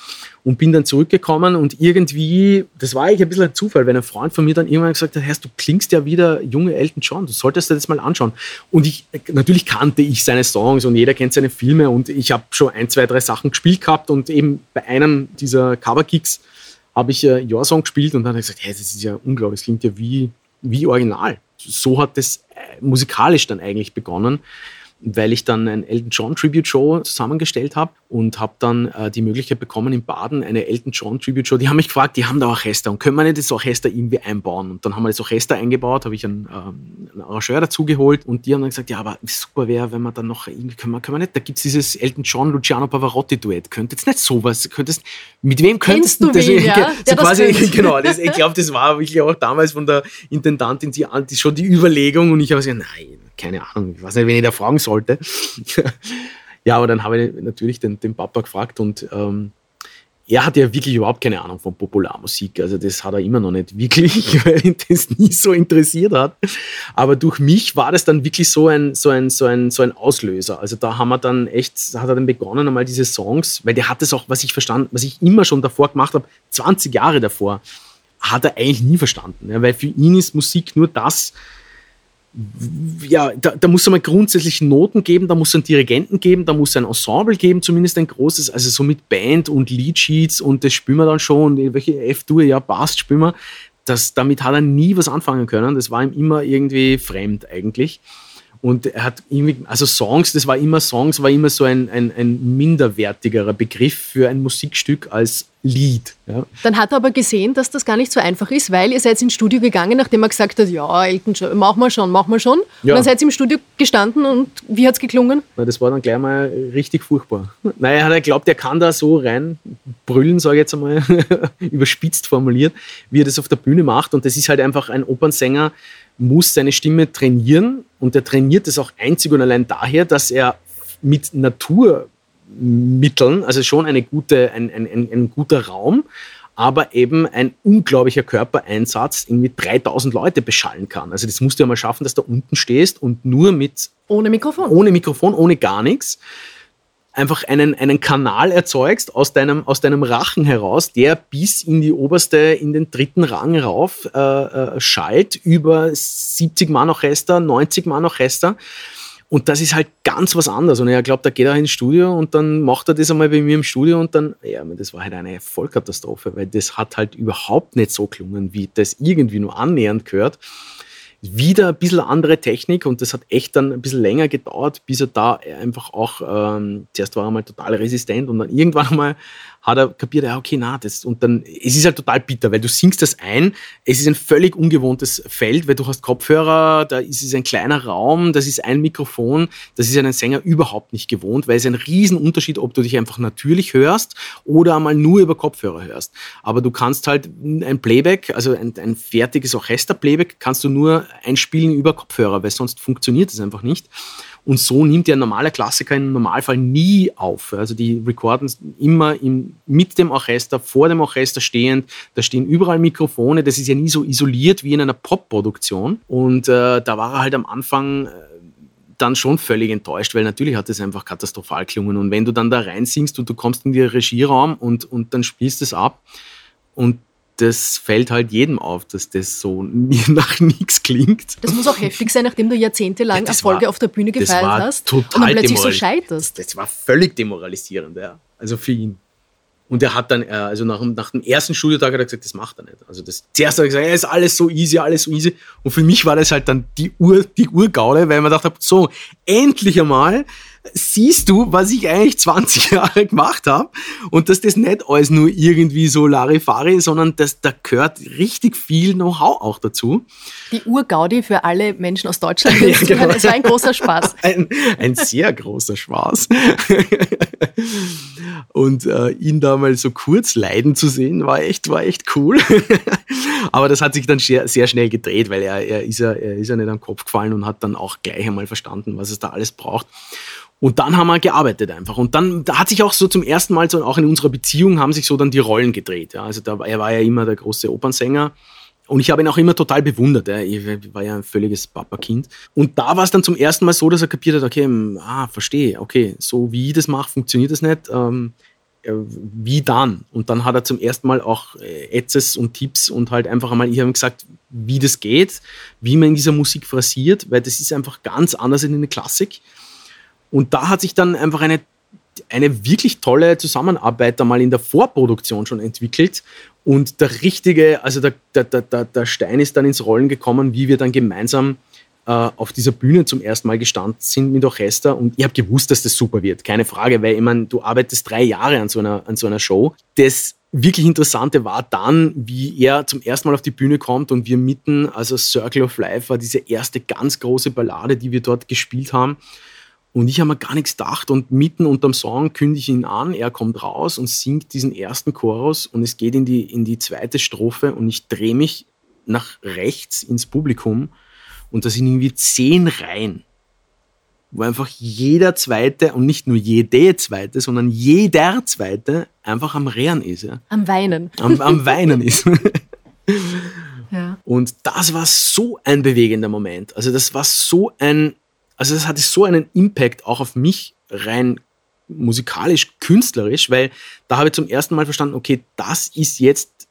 und bin dann zurückgekommen und irgendwie, das war eigentlich ein bisschen ein Zufall, wenn ein Freund von mir dann irgendwann gesagt hat, du klingst ja wieder junge Elton John, du solltest dir das mal anschauen. Und ich, natürlich kannte ich seine Songs und jeder kennt seine Filme und ich habe schon ein, zwei, drei Sachen gespielt gehabt und eben bei einem dieser Cover-Kicks habe ich äh, Your Song gespielt und dann habe ich gesagt, hey, das ist ja unglaublich, das klingt ja wie, wie original. So hat das äh, musikalisch dann eigentlich begonnen. Weil ich dann ein Elton John Tribute Show zusammengestellt habe und habe dann äh, die Möglichkeit bekommen in Baden eine Elton John Tribute Show. Die haben mich gefragt, die haben da Orchester und können wir nicht das Orchester irgendwie einbauen? Und dann haben wir das Orchester eingebaut, habe ich einen, ähm, einen Arrangeur dazugeholt und die haben dann gesagt, ja, aber super wäre, wenn man dann noch irgendwie, können wir, können wir nicht, da gibt es dieses Elton John Luciano Pavarotti Duett. Könnte jetzt nicht sowas, könntest, mit wem könntest du das? Wen, ja? so quasi, genau, das, ich glaube, das war wirklich auch damals von der Intendantin die, die, schon die Überlegung und ich habe gesagt, nein, keine Ahnung, ich weiß nicht, wen ich da fragen sollte. ja, aber dann habe ich natürlich den, den Papa gefragt und ähm, er hat ja wirklich überhaupt keine Ahnung von Popularmusik. Also das hat er immer noch nicht wirklich, weil ihn das nie so interessiert hat. Aber durch mich war das dann wirklich so ein, so ein, so ein, so ein Auslöser. Also da haben wir dann echt, hat er dann begonnen, einmal diese Songs, weil der hat das auch, was ich verstanden, was ich immer schon davor gemacht habe, 20 Jahre davor, hat er eigentlich nie verstanden. Ja, weil für ihn ist Musik nur das, ja, da, da muss es mal grundsätzlich Noten geben, da muss es einen Dirigenten geben, da muss es ein Ensemble geben, zumindest ein großes, also so mit Band und Leadsheets und das spielen wir dann schon, welche F-Dur, ja, passt, spielen wir. Das, damit hat er nie was anfangen können, das war ihm immer irgendwie fremd eigentlich. Und er hat irgendwie, also Songs, das war immer Songs, war immer so ein, ein, ein minderwertigerer Begriff für ein Musikstück als Lied. Ja. Dann hat er aber gesehen, dass das gar nicht so einfach ist, weil ihr seid ins Studio gegangen, nachdem er gesagt hat, ja, Elton John, mach mal schon, mach mal schon. Ja. Und dann seid ihr im Studio gestanden und wie hat es geklungen? Na, das war dann gleich mal richtig furchtbar. Naja, er hat geglaubt, er kann da so reinbrüllen, sage ich jetzt einmal, überspitzt formuliert, wie er das auf der Bühne macht. Und das ist halt einfach ein Opernsänger, muss seine Stimme trainieren und er trainiert es auch einzig und allein daher, dass er mit Naturmitteln, also schon eine gute, ein, ein, ein, ein guter Raum, aber eben ein unglaublicher Körpereinsatz irgendwie 3000 Leute beschallen kann. Also das musst du ja mal schaffen, dass du unten stehst und nur mit... Ohne Mikrofon. Ohne Mikrofon, ohne gar nichts einfach einen, einen Kanal erzeugst aus deinem, aus deinem Rachen heraus, der bis in die oberste, in den dritten Rang rauf äh, äh, schallt, über 70 Mann Orchester, 90 Mann Orchester. Und das ist halt ganz was anderes. Und ich glaube, da geht er ins Studio und dann macht er das einmal bei mir im Studio und dann, ja, das war halt eine Vollkatastrophe, weil das hat halt überhaupt nicht so gelungen, wie das irgendwie nur annähernd gehört wieder ein bisschen andere Technik und das hat echt dann ein bisschen länger gedauert, bis er da einfach auch, ähm, zuerst war er mal total resistent und dann irgendwann mal hat er kapiert, ja, okay, na, das, und dann, es ist halt total bitter, weil du singst das ein, es ist ein völlig ungewohntes Feld, weil du hast Kopfhörer, da ist es ein kleiner Raum, das ist ein Mikrofon, das ist ein Sänger überhaupt nicht gewohnt, weil es ein Riesenunterschied, ob du dich einfach natürlich hörst oder einmal nur über Kopfhörer hörst. Aber du kannst halt ein Playback, also ein, ein fertiges Orchester-Playback, kannst du nur einspielen über Kopfhörer, weil sonst funktioniert es einfach nicht. Und so nimmt ja ein normaler Klassiker im Normalfall nie auf. Also die recorden immer im, mit dem Orchester, vor dem Orchester stehend. Da stehen überall Mikrofone. Das ist ja nie so isoliert wie in einer Pop-Produktion. Und äh, da war er halt am Anfang äh, dann schon völlig enttäuscht, weil natürlich hat es einfach katastrophal gelungen. Und wenn du dann da reinsingst und du kommst in den Regieraum und, und dann spielst es ab und das fällt halt jedem auf, dass das so nach nichts klingt. Das muss auch heftig sein, nachdem du jahrzehntelang ja, Erfolge war, auf der Bühne gefeiert hast total und dann plötzlich so scheiterst. Das, das, war völlig demoralisierend, ja. Also für ihn. Und er hat dann, äh, also nach, nach dem ersten Studiotag hat er gesagt, das macht er nicht. Also das, zuerst hat er gesagt, ja, ist alles so easy, alles so easy. Und für mich war das halt dann die, Ur, die Urgaule, weil man dachte, so, endlich einmal siehst du, was ich eigentlich 20 Jahre gemacht habe und dass das nicht alles nur irgendwie so Larifari, sondern dass da gehört richtig viel Know-how auch dazu. Die Urgaudi für alle Menschen aus Deutschland. ja, genau. Es war ein großer Spaß. Ein, ein sehr großer Spaß. und äh, ihn da mal so kurz leiden zu sehen, war echt, war echt cool. Aber das hat sich dann sehr, sehr schnell gedreht, weil er, er, ist ja, er ist ja nicht am Kopf gefallen und hat dann auch gleich einmal verstanden, was es da alles braucht. Und dann haben wir gearbeitet einfach. Und dann da hat sich auch so zum ersten Mal, so auch in unserer Beziehung, haben sich so dann die Rollen gedreht. Ja. Also da, er war ja immer der große Opernsänger. Und ich habe ihn auch immer total bewundert. Ja. Ich war ja ein völliges Papakind. Und da war es dann zum ersten Mal so, dass er kapiert hat, okay, hm, ah, verstehe, okay, so wie ich das mache, funktioniert das nicht. Ähm, äh, wie dann? Und dann hat er zum ersten Mal auch äh, und Tipps und halt einfach einmal, ich habe ihm gesagt, wie das geht, wie man in dieser Musik phrasiert, weil das ist einfach ganz anders in der Klassik. Und da hat sich dann einfach eine, eine wirklich tolle Zusammenarbeit einmal in der Vorproduktion schon entwickelt. Und der richtige, also der, der, der, der Stein ist dann ins Rollen gekommen, wie wir dann gemeinsam äh, auf dieser Bühne zum ersten Mal gestanden sind mit Orchester und ich habe gewusst, dass das super wird, keine Frage, weil ich meine, du arbeitest drei Jahre an so einer, an so einer Show. Das wirklich Interessante war dann, wie er zum ersten Mal auf die Bühne kommt und wir mitten, also Circle of Life war diese erste ganz große Ballade, die wir dort gespielt haben. Und ich habe mir gar nichts gedacht und mitten unterm Song kündige ich ihn an, er kommt raus und singt diesen ersten Chorus und es geht in die, in die zweite Strophe und ich drehe mich nach rechts ins Publikum und da sind irgendwie zehn Reihen, wo einfach jeder Zweite und nicht nur jede Zweite, sondern jeder Zweite einfach am Rehren ist. Ja. Am Weinen. Am, am Weinen ist. Ja. Und das war so ein bewegender Moment. Also das war so ein, also das hatte so einen Impact auch auf mich rein musikalisch, künstlerisch, weil da habe ich zum ersten Mal verstanden, okay, das ist jetzt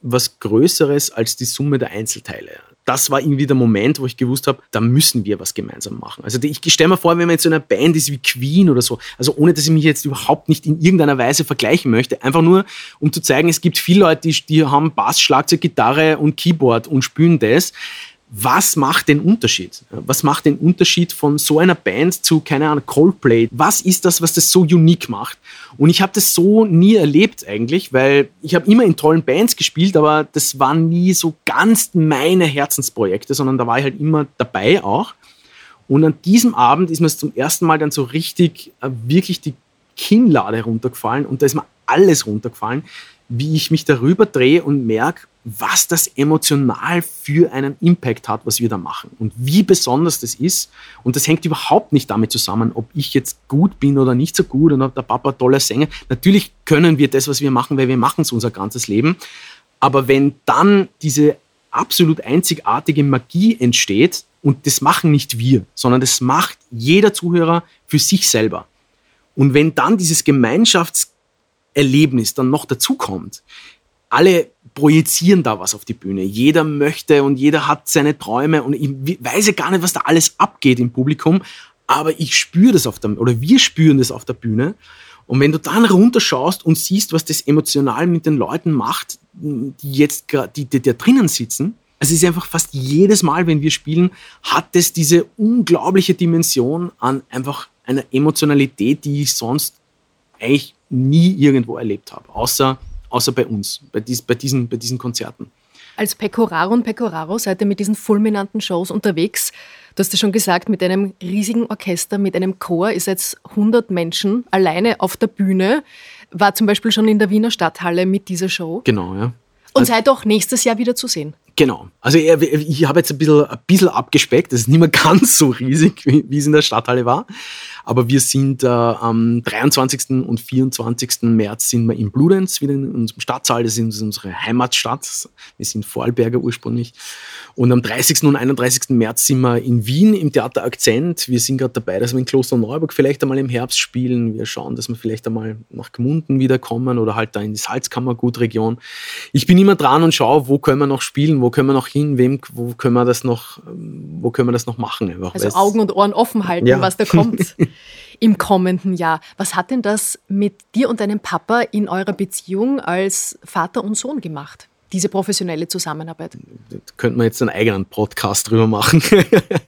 was Größeres als die Summe der Einzelteile. Das war irgendwie der Moment, wo ich gewusst habe, da müssen wir was gemeinsam machen. Also ich stelle mir vor, wenn man jetzt so eine Band ist wie Queen oder so, also ohne dass ich mich jetzt überhaupt nicht in irgendeiner Weise vergleichen möchte, einfach nur, um zu zeigen, es gibt viele Leute, die, die haben Bass, Schlagzeug, Gitarre und Keyboard und spielen das was macht den Unterschied? Was macht den Unterschied von so einer Band zu, keine Ahnung, Coldplay? Was ist das, was das so unique macht? Und ich habe das so nie erlebt eigentlich, weil ich habe immer in tollen Bands gespielt, aber das waren nie so ganz meine Herzensprojekte, sondern da war ich halt immer dabei auch. Und an diesem Abend ist mir zum ersten Mal dann so richtig, äh, wirklich die Kinnlade runtergefallen und da ist mir alles runtergefallen, wie ich mich darüber drehe und merke, was das emotional für einen Impact hat, was wir da machen und wie besonders das ist. Und das hängt überhaupt nicht damit zusammen, ob ich jetzt gut bin oder nicht so gut und ob der Papa toller Sänger. Natürlich können wir das, was wir machen, weil wir machen es unser ganzes Leben. Aber wenn dann diese absolut einzigartige Magie entsteht, und das machen nicht wir, sondern das macht jeder Zuhörer für sich selber. Und wenn dann dieses Gemeinschaftserlebnis dann noch dazukommt, alle projizieren da was auf die Bühne. Jeder möchte und jeder hat seine Träume und ich weiß ja gar nicht, was da alles abgeht im Publikum, aber ich spüre das auf der, oder wir spüren das auf der Bühne. Und wenn du dann runterschaust und siehst, was das emotional mit den Leuten macht, die jetzt, die, die da drinnen sitzen, es ist einfach fast jedes Mal, wenn wir spielen, hat es diese unglaubliche Dimension an einfach einer Emotionalität, die ich sonst eigentlich nie irgendwo erlebt habe, außer außer bei uns, bei, dies, bei, diesen, bei diesen Konzerten. Als Pecoraro und Pecoraro seid ihr mit diesen fulminanten Shows unterwegs. Du hast ja schon gesagt, mit einem riesigen Orchester, mit einem Chor ist jetzt 100 Menschen alleine auf der Bühne. War zum Beispiel schon in der Wiener Stadthalle mit dieser Show. Genau, ja. Und also, seid auch nächstes Jahr wieder zu sehen. Genau. Also ich habe jetzt ein bisschen, ein bisschen abgespeckt. Das ist nicht mehr ganz so riesig, wie, wie es in der Stadthalle war. Aber wir sind äh, am 23. und 24. März sind wir in Bludenz, wieder in unserem Stadtsaal. Das ist unsere Heimatstadt. Wir sind Vorarlberger ursprünglich. Und am 30. und 31. März sind wir in Wien im Theater Akzent. Wir sind gerade dabei, dass wir in Kloster Neuburg vielleicht einmal im Herbst spielen. Wir schauen, dass wir vielleicht einmal nach Gmunden wiederkommen oder halt da in die Salzkammergutregion. Ich bin immer dran und schaue, wo können wir noch spielen, wo können wir noch hin, wem, wo können wir das noch, wo können wir das noch machen. Einfach, also Augen und Ohren offen halten, ja. was da kommt. im kommenden Jahr. Was hat denn das mit dir und deinem Papa in eurer Beziehung als Vater und Sohn gemacht? Diese professionelle Zusammenarbeit. Da könnte man jetzt einen eigenen Podcast drüber machen.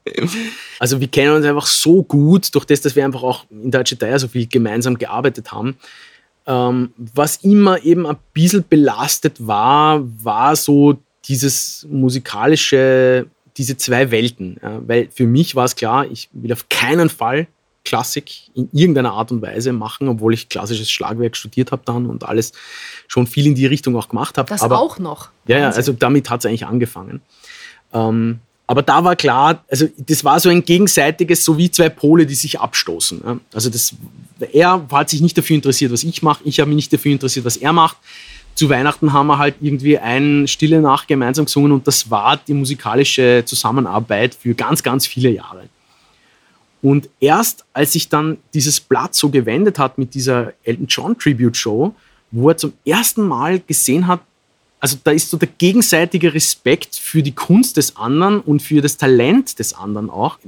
also wir kennen uns einfach so gut, durch das, dass wir einfach auch in Deutsche Teier so viel gemeinsam gearbeitet haben. Ähm, was immer eben ein bisschen belastet war, war so dieses musikalische, diese zwei Welten. Ja, weil für mich war es klar, ich will auf keinen Fall Klassik in irgendeiner Art und Weise machen, obwohl ich klassisches Schlagwerk studiert habe dann und alles schon viel in die Richtung auch gemacht habe. Das aber, auch noch. Ja, ja, also damit hat es eigentlich angefangen. Ähm, aber da war klar, also das war so ein gegenseitiges, so wie zwei Pole, die sich abstoßen. Ja. Also das, er hat sich nicht dafür interessiert, was ich mache, ich habe mich nicht dafür interessiert, was er macht. Zu Weihnachten haben wir halt irgendwie ein Stille Nacht gemeinsam gesungen und das war die musikalische Zusammenarbeit für ganz, ganz viele Jahre. Und erst als sich dann dieses Blatt so gewendet hat mit dieser Elton John Tribute Show, wo er zum ersten Mal gesehen hat, also da ist so der gegenseitige Respekt für die Kunst des anderen und für das Talent des anderen auch.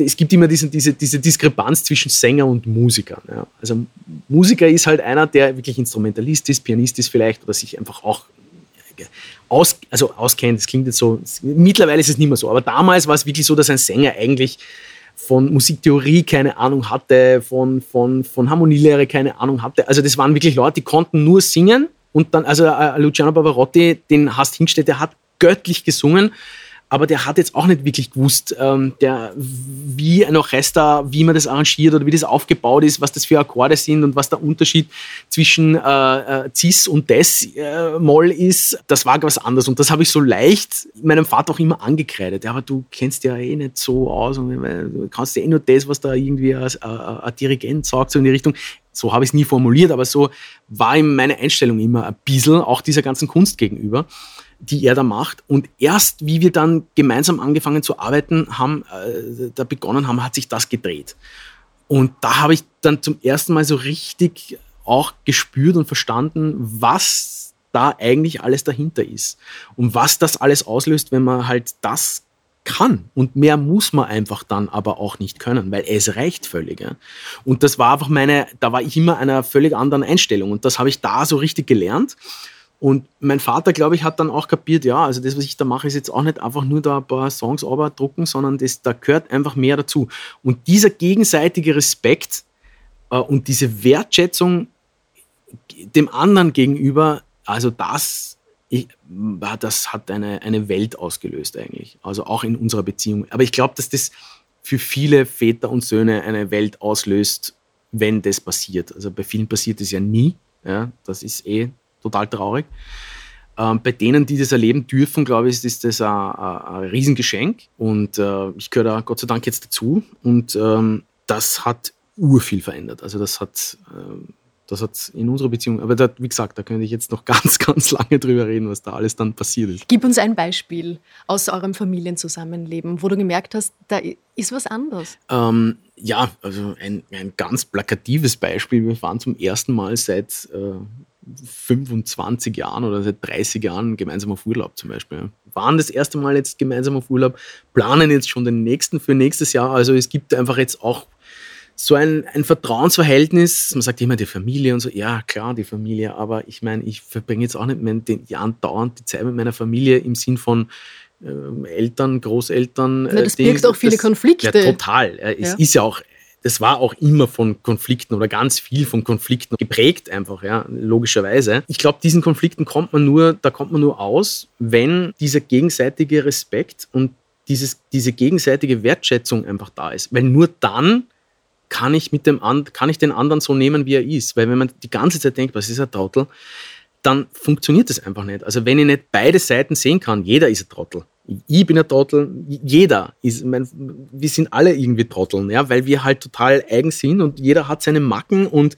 Es gibt immer diese, diese, diese Diskrepanz zwischen Sänger und Musiker. Ja. Also Musiker ist halt einer, der wirklich Instrumentalist ist, Pianist ist vielleicht oder sich einfach auch aus, also auskennt. Das klingt jetzt so, mittlerweile ist es nicht mehr so, aber damals war es wirklich so, dass ein Sänger eigentlich von Musiktheorie keine Ahnung hatte, von, von, von Harmonielehre keine Ahnung hatte. Also das waren wirklich Leute, die konnten nur singen und dann, also äh, Luciano Pavarotti, den hast hinstellt, der hat göttlich gesungen aber der hat jetzt auch nicht wirklich gewusst, ähm, der, wie ein Orchester, wie man das arrangiert oder wie das aufgebaut ist, was das für Akkorde sind und was der Unterschied zwischen äh, äh, Cis und Des äh, Moll ist. Das war was anderes und das habe ich so leicht meinem Vater auch immer angekreidet. Ja, aber du kennst ja eh nicht so aus und du kannst ja eh nur das, was da irgendwie ein, ein Dirigent sagt, so in die Richtung so habe ich es nie formuliert, aber so war ihm meine Einstellung immer ein bisschen, auch dieser ganzen Kunst gegenüber die er da macht. Und erst wie wir dann gemeinsam angefangen zu arbeiten haben, äh, da begonnen haben, hat sich das gedreht. Und da habe ich dann zum ersten Mal so richtig auch gespürt und verstanden, was da eigentlich alles dahinter ist und was das alles auslöst, wenn man halt das kann. Und mehr muss man einfach dann aber auch nicht können, weil es reicht völlig. Ja. Und das war einfach meine, da war ich immer einer völlig anderen Einstellung. Und das habe ich da so richtig gelernt. Und mein Vater, glaube ich, hat dann auch kapiert, ja, also das, was ich da mache, ist jetzt auch nicht einfach nur da ein paar Songs drucken, sondern das, da gehört einfach mehr dazu. Und dieser gegenseitige Respekt äh, und diese Wertschätzung dem anderen gegenüber, also das, ich, das hat eine, eine Welt ausgelöst eigentlich. Also auch in unserer Beziehung. Aber ich glaube, dass das für viele Väter und Söhne eine Welt auslöst, wenn das passiert. Also bei vielen passiert es ja nie. Ja, das ist eh total traurig. Ähm, bei denen, die das erleben dürfen, glaube ich, ist das ein, ein, Riesengeschenk. Und äh, ich gehöre da Gott sei Dank jetzt dazu. Und ähm, das hat urviel verändert. Also das hat, äh, das hat in unserer Beziehung, aber da, wie gesagt, da könnte ich jetzt noch ganz, ganz lange drüber reden, was da alles dann passiert ist. Gib uns ein Beispiel aus eurem Familienzusammenleben, wo du gemerkt hast, da ist was anders. Ähm, ja, also ein, ein ganz plakatives Beispiel. Wir fahren zum ersten Mal seit äh, 25 Jahren oder seit 30 Jahren gemeinsam auf Urlaub zum Beispiel. Waren das erste Mal jetzt gemeinsam auf Urlaub, planen jetzt schon den nächsten für nächstes Jahr. Also es gibt einfach jetzt auch so ein, ein Vertrauensverhältnis. Man sagt immer die Familie und so, ja klar, die Familie, aber ich meine, ich verbringe jetzt auch nicht mehr den Jahren dauernd die Zeit mit meiner Familie im Sinn von äh, Eltern, Großeltern. Ja, das äh, birgt auch viele Konflikte. Ja, total. Es ja. ist ja auch das war auch immer von Konflikten oder ganz viel von Konflikten geprägt einfach, ja, logischerweise. Ich glaube, diesen Konflikten kommt man nur, da kommt man nur aus, wenn dieser gegenseitige Respekt und dieses, diese gegenseitige Wertschätzung einfach da ist. Weil nur dann kann ich, mit dem kann ich den anderen so nehmen, wie er ist. Weil wenn man die ganze Zeit denkt, was ist ein Trottel, dann funktioniert das einfach nicht. Also wenn ich nicht beide Seiten sehen kann, jeder ist ein Trottel ich bin ein Trottel, jeder ist, mein, wir sind alle irgendwie Trotteln, ja, weil wir halt total eigen sind und jeder hat seine Macken und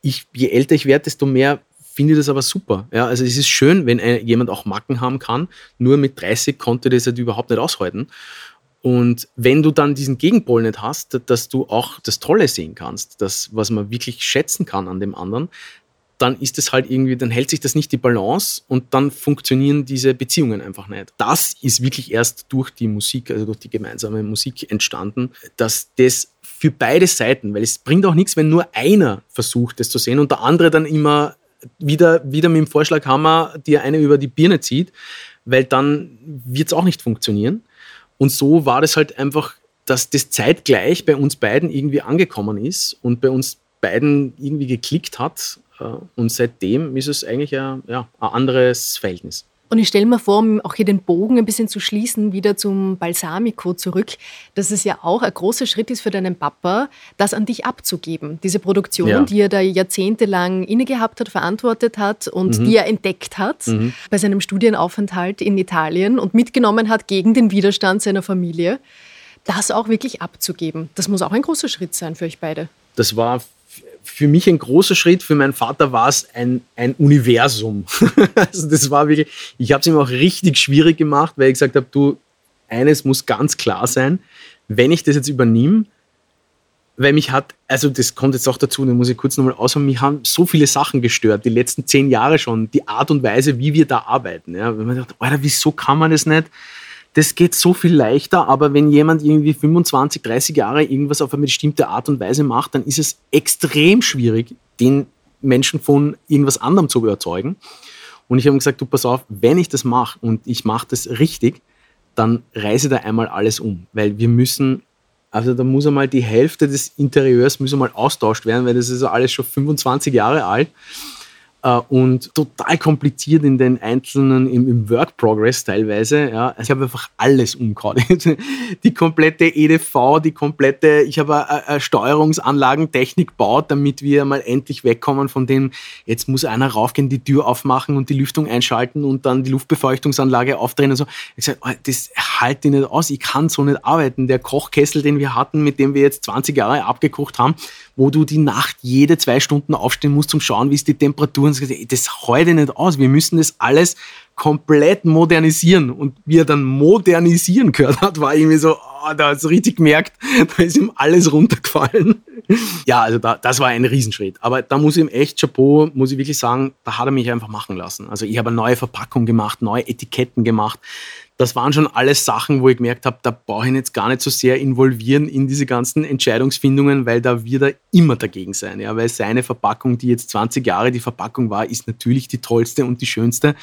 ich, je älter ich werde, desto mehr finde ich das aber super. Ja, also es ist schön, wenn jemand auch Macken haben kann. Nur mit 30 konnte das halt überhaupt nicht aushalten. Und wenn du dann diesen Gegenpol nicht hast, dass du auch das Tolle sehen kannst, das, was man wirklich schätzen kann an dem anderen, dann ist es halt irgendwie, dann hält sich das nicht die Balance und dann funktionieren diese Beziehungen einfach nicht. Das ist wirklich erst durch die Musik, also durch die gemeinsame Musik entstanden, dass das für beide Seiten, weil es bringt auch nichts, wenn nur einer versucht, das zu sehen und der andere dann immer wieder, wieder mit dem Vorschlaghammer dir eine über die Birne zieht, weil dann wird es auch nicht funktionieren. Und so war das halt einfach, dass das zeitgleich bei uns beiden irgendwie angekommen ist und bei uns beiden irgendwie geklickt hat und seitdem ist es eigentlich ein, ja, ein anderes Verhältnis. Und ich stelle mir vor, um auch hier den Bogen ein bisschen zu schließen, wieder zum Balsamico zurück, dass es ja auch ein großer Schritt ist für deinen Papa, das an dich abzugeben. Diese Produktion, ja. die er da jahrzehntelang inne gehabt hat, verantwortet hat und mhm. die er entdeckt hat mhm. bei seinem Studienaufenthalt in Italien und mitgenommen hat gegen den Widerstand seiner Familie, das auch wirklich abzugeben. Das muss auch ein großer Schritt sein für euch beide. Das war für mich ein großer Schritt, für meinen Vater war es ein, ein Universum. also das war wirklich, ich habe es ihm auch richtig schwierig gemacht, weil ich gesagt habe, du, eines muss ganz klar sein, wenn ich das jetzt übernehme, weil mich hat, also das kommt jetzt auch dazu, da muss ich kurz nochmal ausholen, mich haben so viele Sachen gestört, die letzten zehn Jahre schon, die Art und Weise, wie wir da arbeiten. Ja. Wenn man sagt, Alter, wieso kann man das nicht? Das geht so viel leichter, aber wenn jemand irgendwie 25, 30 Jahre irgendwas auf eine bestimmte Art und Weise macht, dann ist es extrem schwierig, den Menschen von irgendwas anderem zu überzeugen. Und ich habe gesagt, du pass auf, wenn ich das mache und ich mache das richtig, dann reise da einmal alles um, weil wir müssen also da muss einmal die Hälfte des Interieurs muss einmal austauscht werden, weil das ist ja alles schon 25 Jahre alt. Uh, und total kompliziert in den einzelnen, im, im Work Progress teilweise. Ja. Also ich habe einfach alles umgehauen. die komplette EDV, die komplette, ich habe Steuerungsanlagentechnik gebaut, damit wir mal endlich wegkommen von dem, jetzt muss einer raufgehen, die Tür aufmachen und die Lüftung einschalten und dann die Luftbefeuchtungsanlage aufdrehen und so. Ich gesagt, oh, das halte ich nicht aus, ich kann so nicht arbeiten. Der Kochkessel, den wir hatten, mit dem wir jetzt 20 Jahre abgekocht haben, wo du die Nacht jede zwei Stunden aufstehen musst, zum schauen, wie ist die Temperatur. Und das heute nicht aus. Wir müssen das alles komplett modernisieren. Und wie er dann modernisieren gehört hat, war irgendwie so, oh, da hat es richtig gemerkt, da ist ihm alles runtergefallen. ja, also da, das war ein Riesenschritt. Aber da muss ich ihm echt Chapeau, muss ich wirklich sagen, da hat er mich einfach machen lassen. Also ich habe eine neue Verpackung gemacht, neue Etiketten gemacht das waren schon alles Sachen, wo ich gemerkt habe, da brauche ich jetzt gar nicht so sehr involvieren in diese ganzen Entscheidungsfindungen, weil da wird er immer dagegen sein. Ja, weil seine Verpackung, die jetzt 20 Jahre die Verpackung war, ist natürlich die tollste und die schönste.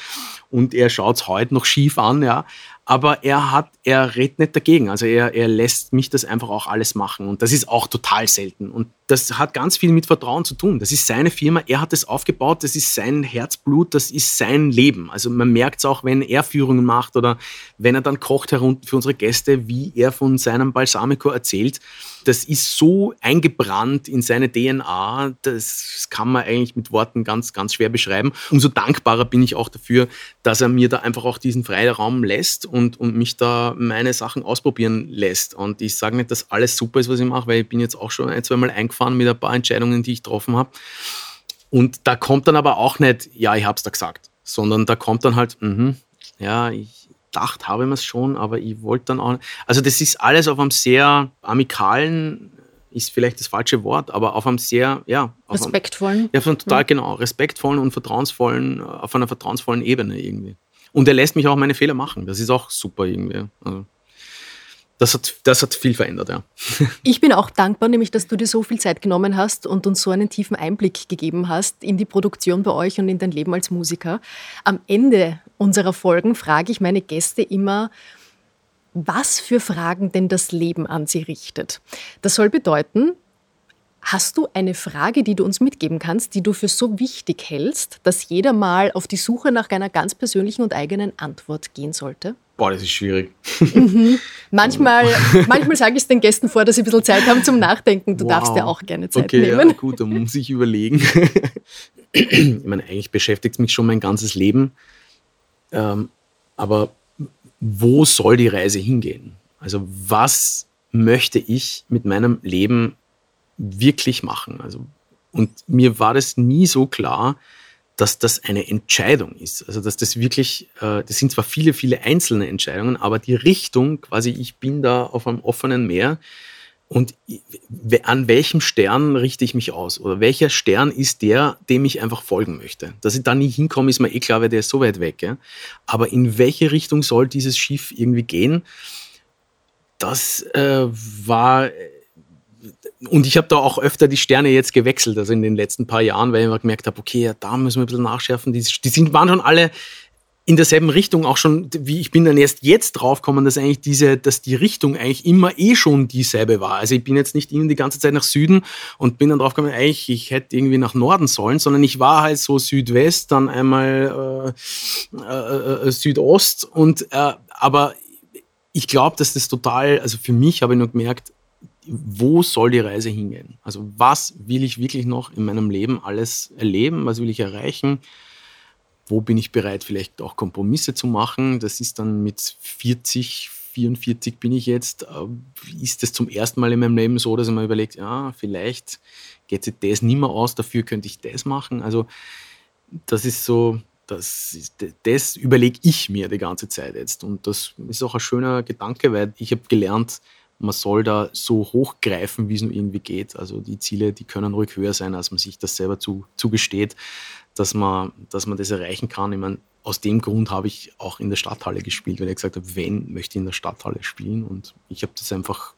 Und er schaut es heute noch schief an, ja aber er hat, er redet nicht dagegen. Also er, er lässt mich das einfach auch alles machen. Und das ist auch total selten. Und das hat ganz viel mit Vertrauen zu tun. Das ist seine Firma, er hat es aufgebaut, das ist sein Herzblut, das ist sein Leben. Also man merkt es auch, wenn er Führungen macht oder wenn er dann kocht für unsere Gäste, wie er von seinem Balsamico erzählt das ist so eingebrannt in seine DNA, das kann man eigentlich mit Worten ganz, ganz schwer beschreiben. Umso dankbarer bin ich auch dafür, dass er mir da einfach auch diesen Freiraum lässt und, und mich da meine Sachen ausprobieren lässt. Und ich sage nicht, dass alles super ist, was ich mache, weil ich bin jetzt auch schon ein, zwei Mal eingefahren mit ein paar Entscheidungen, die ich getroffen habe. Und da kommt dann aber auch nicht, ja, ich habe es da gesagt, sondern da kommt dann halt, mh, ja, ich, gedacht habe ich mir es schon, aber ich wollte dann auch. Also, das ist alles auf einem sehr amikalen, ist vielleicht das falsche Wort, aber auf einem sehr, ja. Respektvollen. Einem, ja, von total, ja. genau, respektvollen und vertrauensvollen, auf einer vertrauensvollen Ebene irgendwie. Und er lässt mich auch meine Fehler machen. Das ist auch super irgendwie. Also das hat, das hat viel verändert, ja. Ich bin auch dankbar, nämlich, dass du dir so viel Zeit genommen hast und uns so einen tiefen Einblick gegeben hast in die Produktion bei euch und in dein Leben als Musiker. Am Ende unserer Folgen frage ich meine Gäste immer, was für Fragen denn das Leben an sie richtet. Das soll bedeuten, Hast du eine Frage, die du uns mitgeben kannst, die du für so wichtig hältst, dass jeder mal auf die Suche nach einer ganz persönlichen und eigenen Antwort gehen sollte? Boah, das ist schwierig. Mhm. Manchmal, manchmal sage ich es den Gästen vor, dass sie ein bisschen Zeit haben zum Nachdenken. Du wow. darfst dir auch gerne Zeit okay, nehmen. Ja, gut, dann muss ich überlegen. ich meine, eigentlich beschäftigt es mich schon mein ganzes Leben. Ähm, aber wo soll die Reise hingehen? Also was möchte ich mit meinem Leben wirklich machen? Also, und mir war das nie so klar, dass das eine Entscheidung ist. Also dass das wirklich, äh, das sind zwar viele, viele einzelne Entscheidungen, aber die Richtung, quasi ich bin da auf einem offenen Meer und an welchem Stern richte ich mich aus? Oder welcher Stern ist der, dem ich einfach folgen möchte? Dass ich da nie hinkomme, ist mir eh klar, weil der ist so weit weg. Ja? Aber in welche Richtung soll dieses Schiff irgendwie gehen? Das äh, war und ich habe da auch öfter die Sterne jetzt gewechselt, also in den letzten paar Jahren, weil ich immer gemerkt habe, okay, ja, da müssen wir ein bisschen nachschärfen. Die, die sind, waren schon alle in derselben Richtung auch schon, wie ich bin dann erst jetzt draufgekommen, dass eigentlich diese, dass die Richtung eigentlich immer eh schon dieselbe war. Also ich bin jetzt nicht die ganze Zeit nach Süden und bin dann draufgekommen, eigentlich, ich hätte irgendwie nach Norden sollen, sondern ich war halt so Südwest, dann einmal äh, äh, äh, Südost und äh, aber ich glaube, dass das total, also für mich habe ich nur gemerkt, wo soll die Reise hingehen? Also was will ich wirklich noch in meinem Leben alles erleben? Was will ich erreichen? Wo bin ich bereit, vielleicht auch Kompromisse zu machen? Das ist dann mit 40, 44 bin ich jetzt. Äh, ist das zum ersten Mal in meinem Leben so, dass ich mir überlegt, ja, vielleicht geht sich das nicht mehr aus, dafür könnte ich das machen. Also das ist so, das, das überlege ich mir die ganze Zeit jetzt. Und das ist auch ein schöner Gedanke, weil ich habe gelernt, man soll da so hochgreifen, wie es nur irgendwie geht. Also die Ziele, die können ruhig höher sein, als man sich das selber zu, zugesteht, dass man, dass man das erreichen kann. Ich meine, aus dem Grund habe ich auch in der Stadthalle gespielt, weil ich gesagt habe, wenn möchte ich in der Stadthalle spielen. Und ich habe das einfach,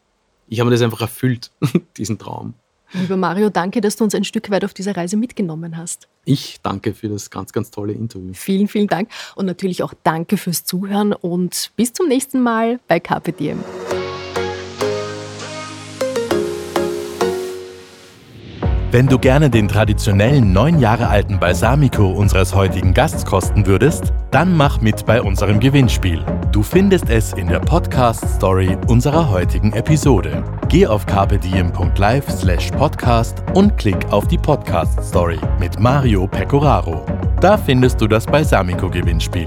ich habe das einfach erfüllt, diesen Traum. Lieber Mario, danke, dass du uns ein Stück weit auf dieser Reise mitgenommen hast. Ich danke für das ganz, ganz tolle Interview. Vielen, vielen Dank und natürlich auch danke fürs Zuhören und bis zum nächsten Mal bei Carpe Wenn du gerne den traditionellen neun Jahre alten Balsamico unseres heutigen Gasts kosten würdest, dann mach mit bei unserem Gewinnspiel. Du findest es in der Podcast-Story unserer heutigen Episode. Geh auf carpediem.live slash podcast und klick auf die Podcast-Story mit Mario Pecoraro. Da findest du das Balsamico-Gewinnspiel.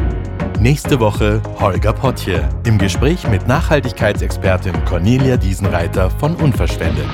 Nächste Woche Holger Potje im Gespräch mit Nachhaltigkeitsexpertin Cornelia Diesenreiter von Unverschwendet.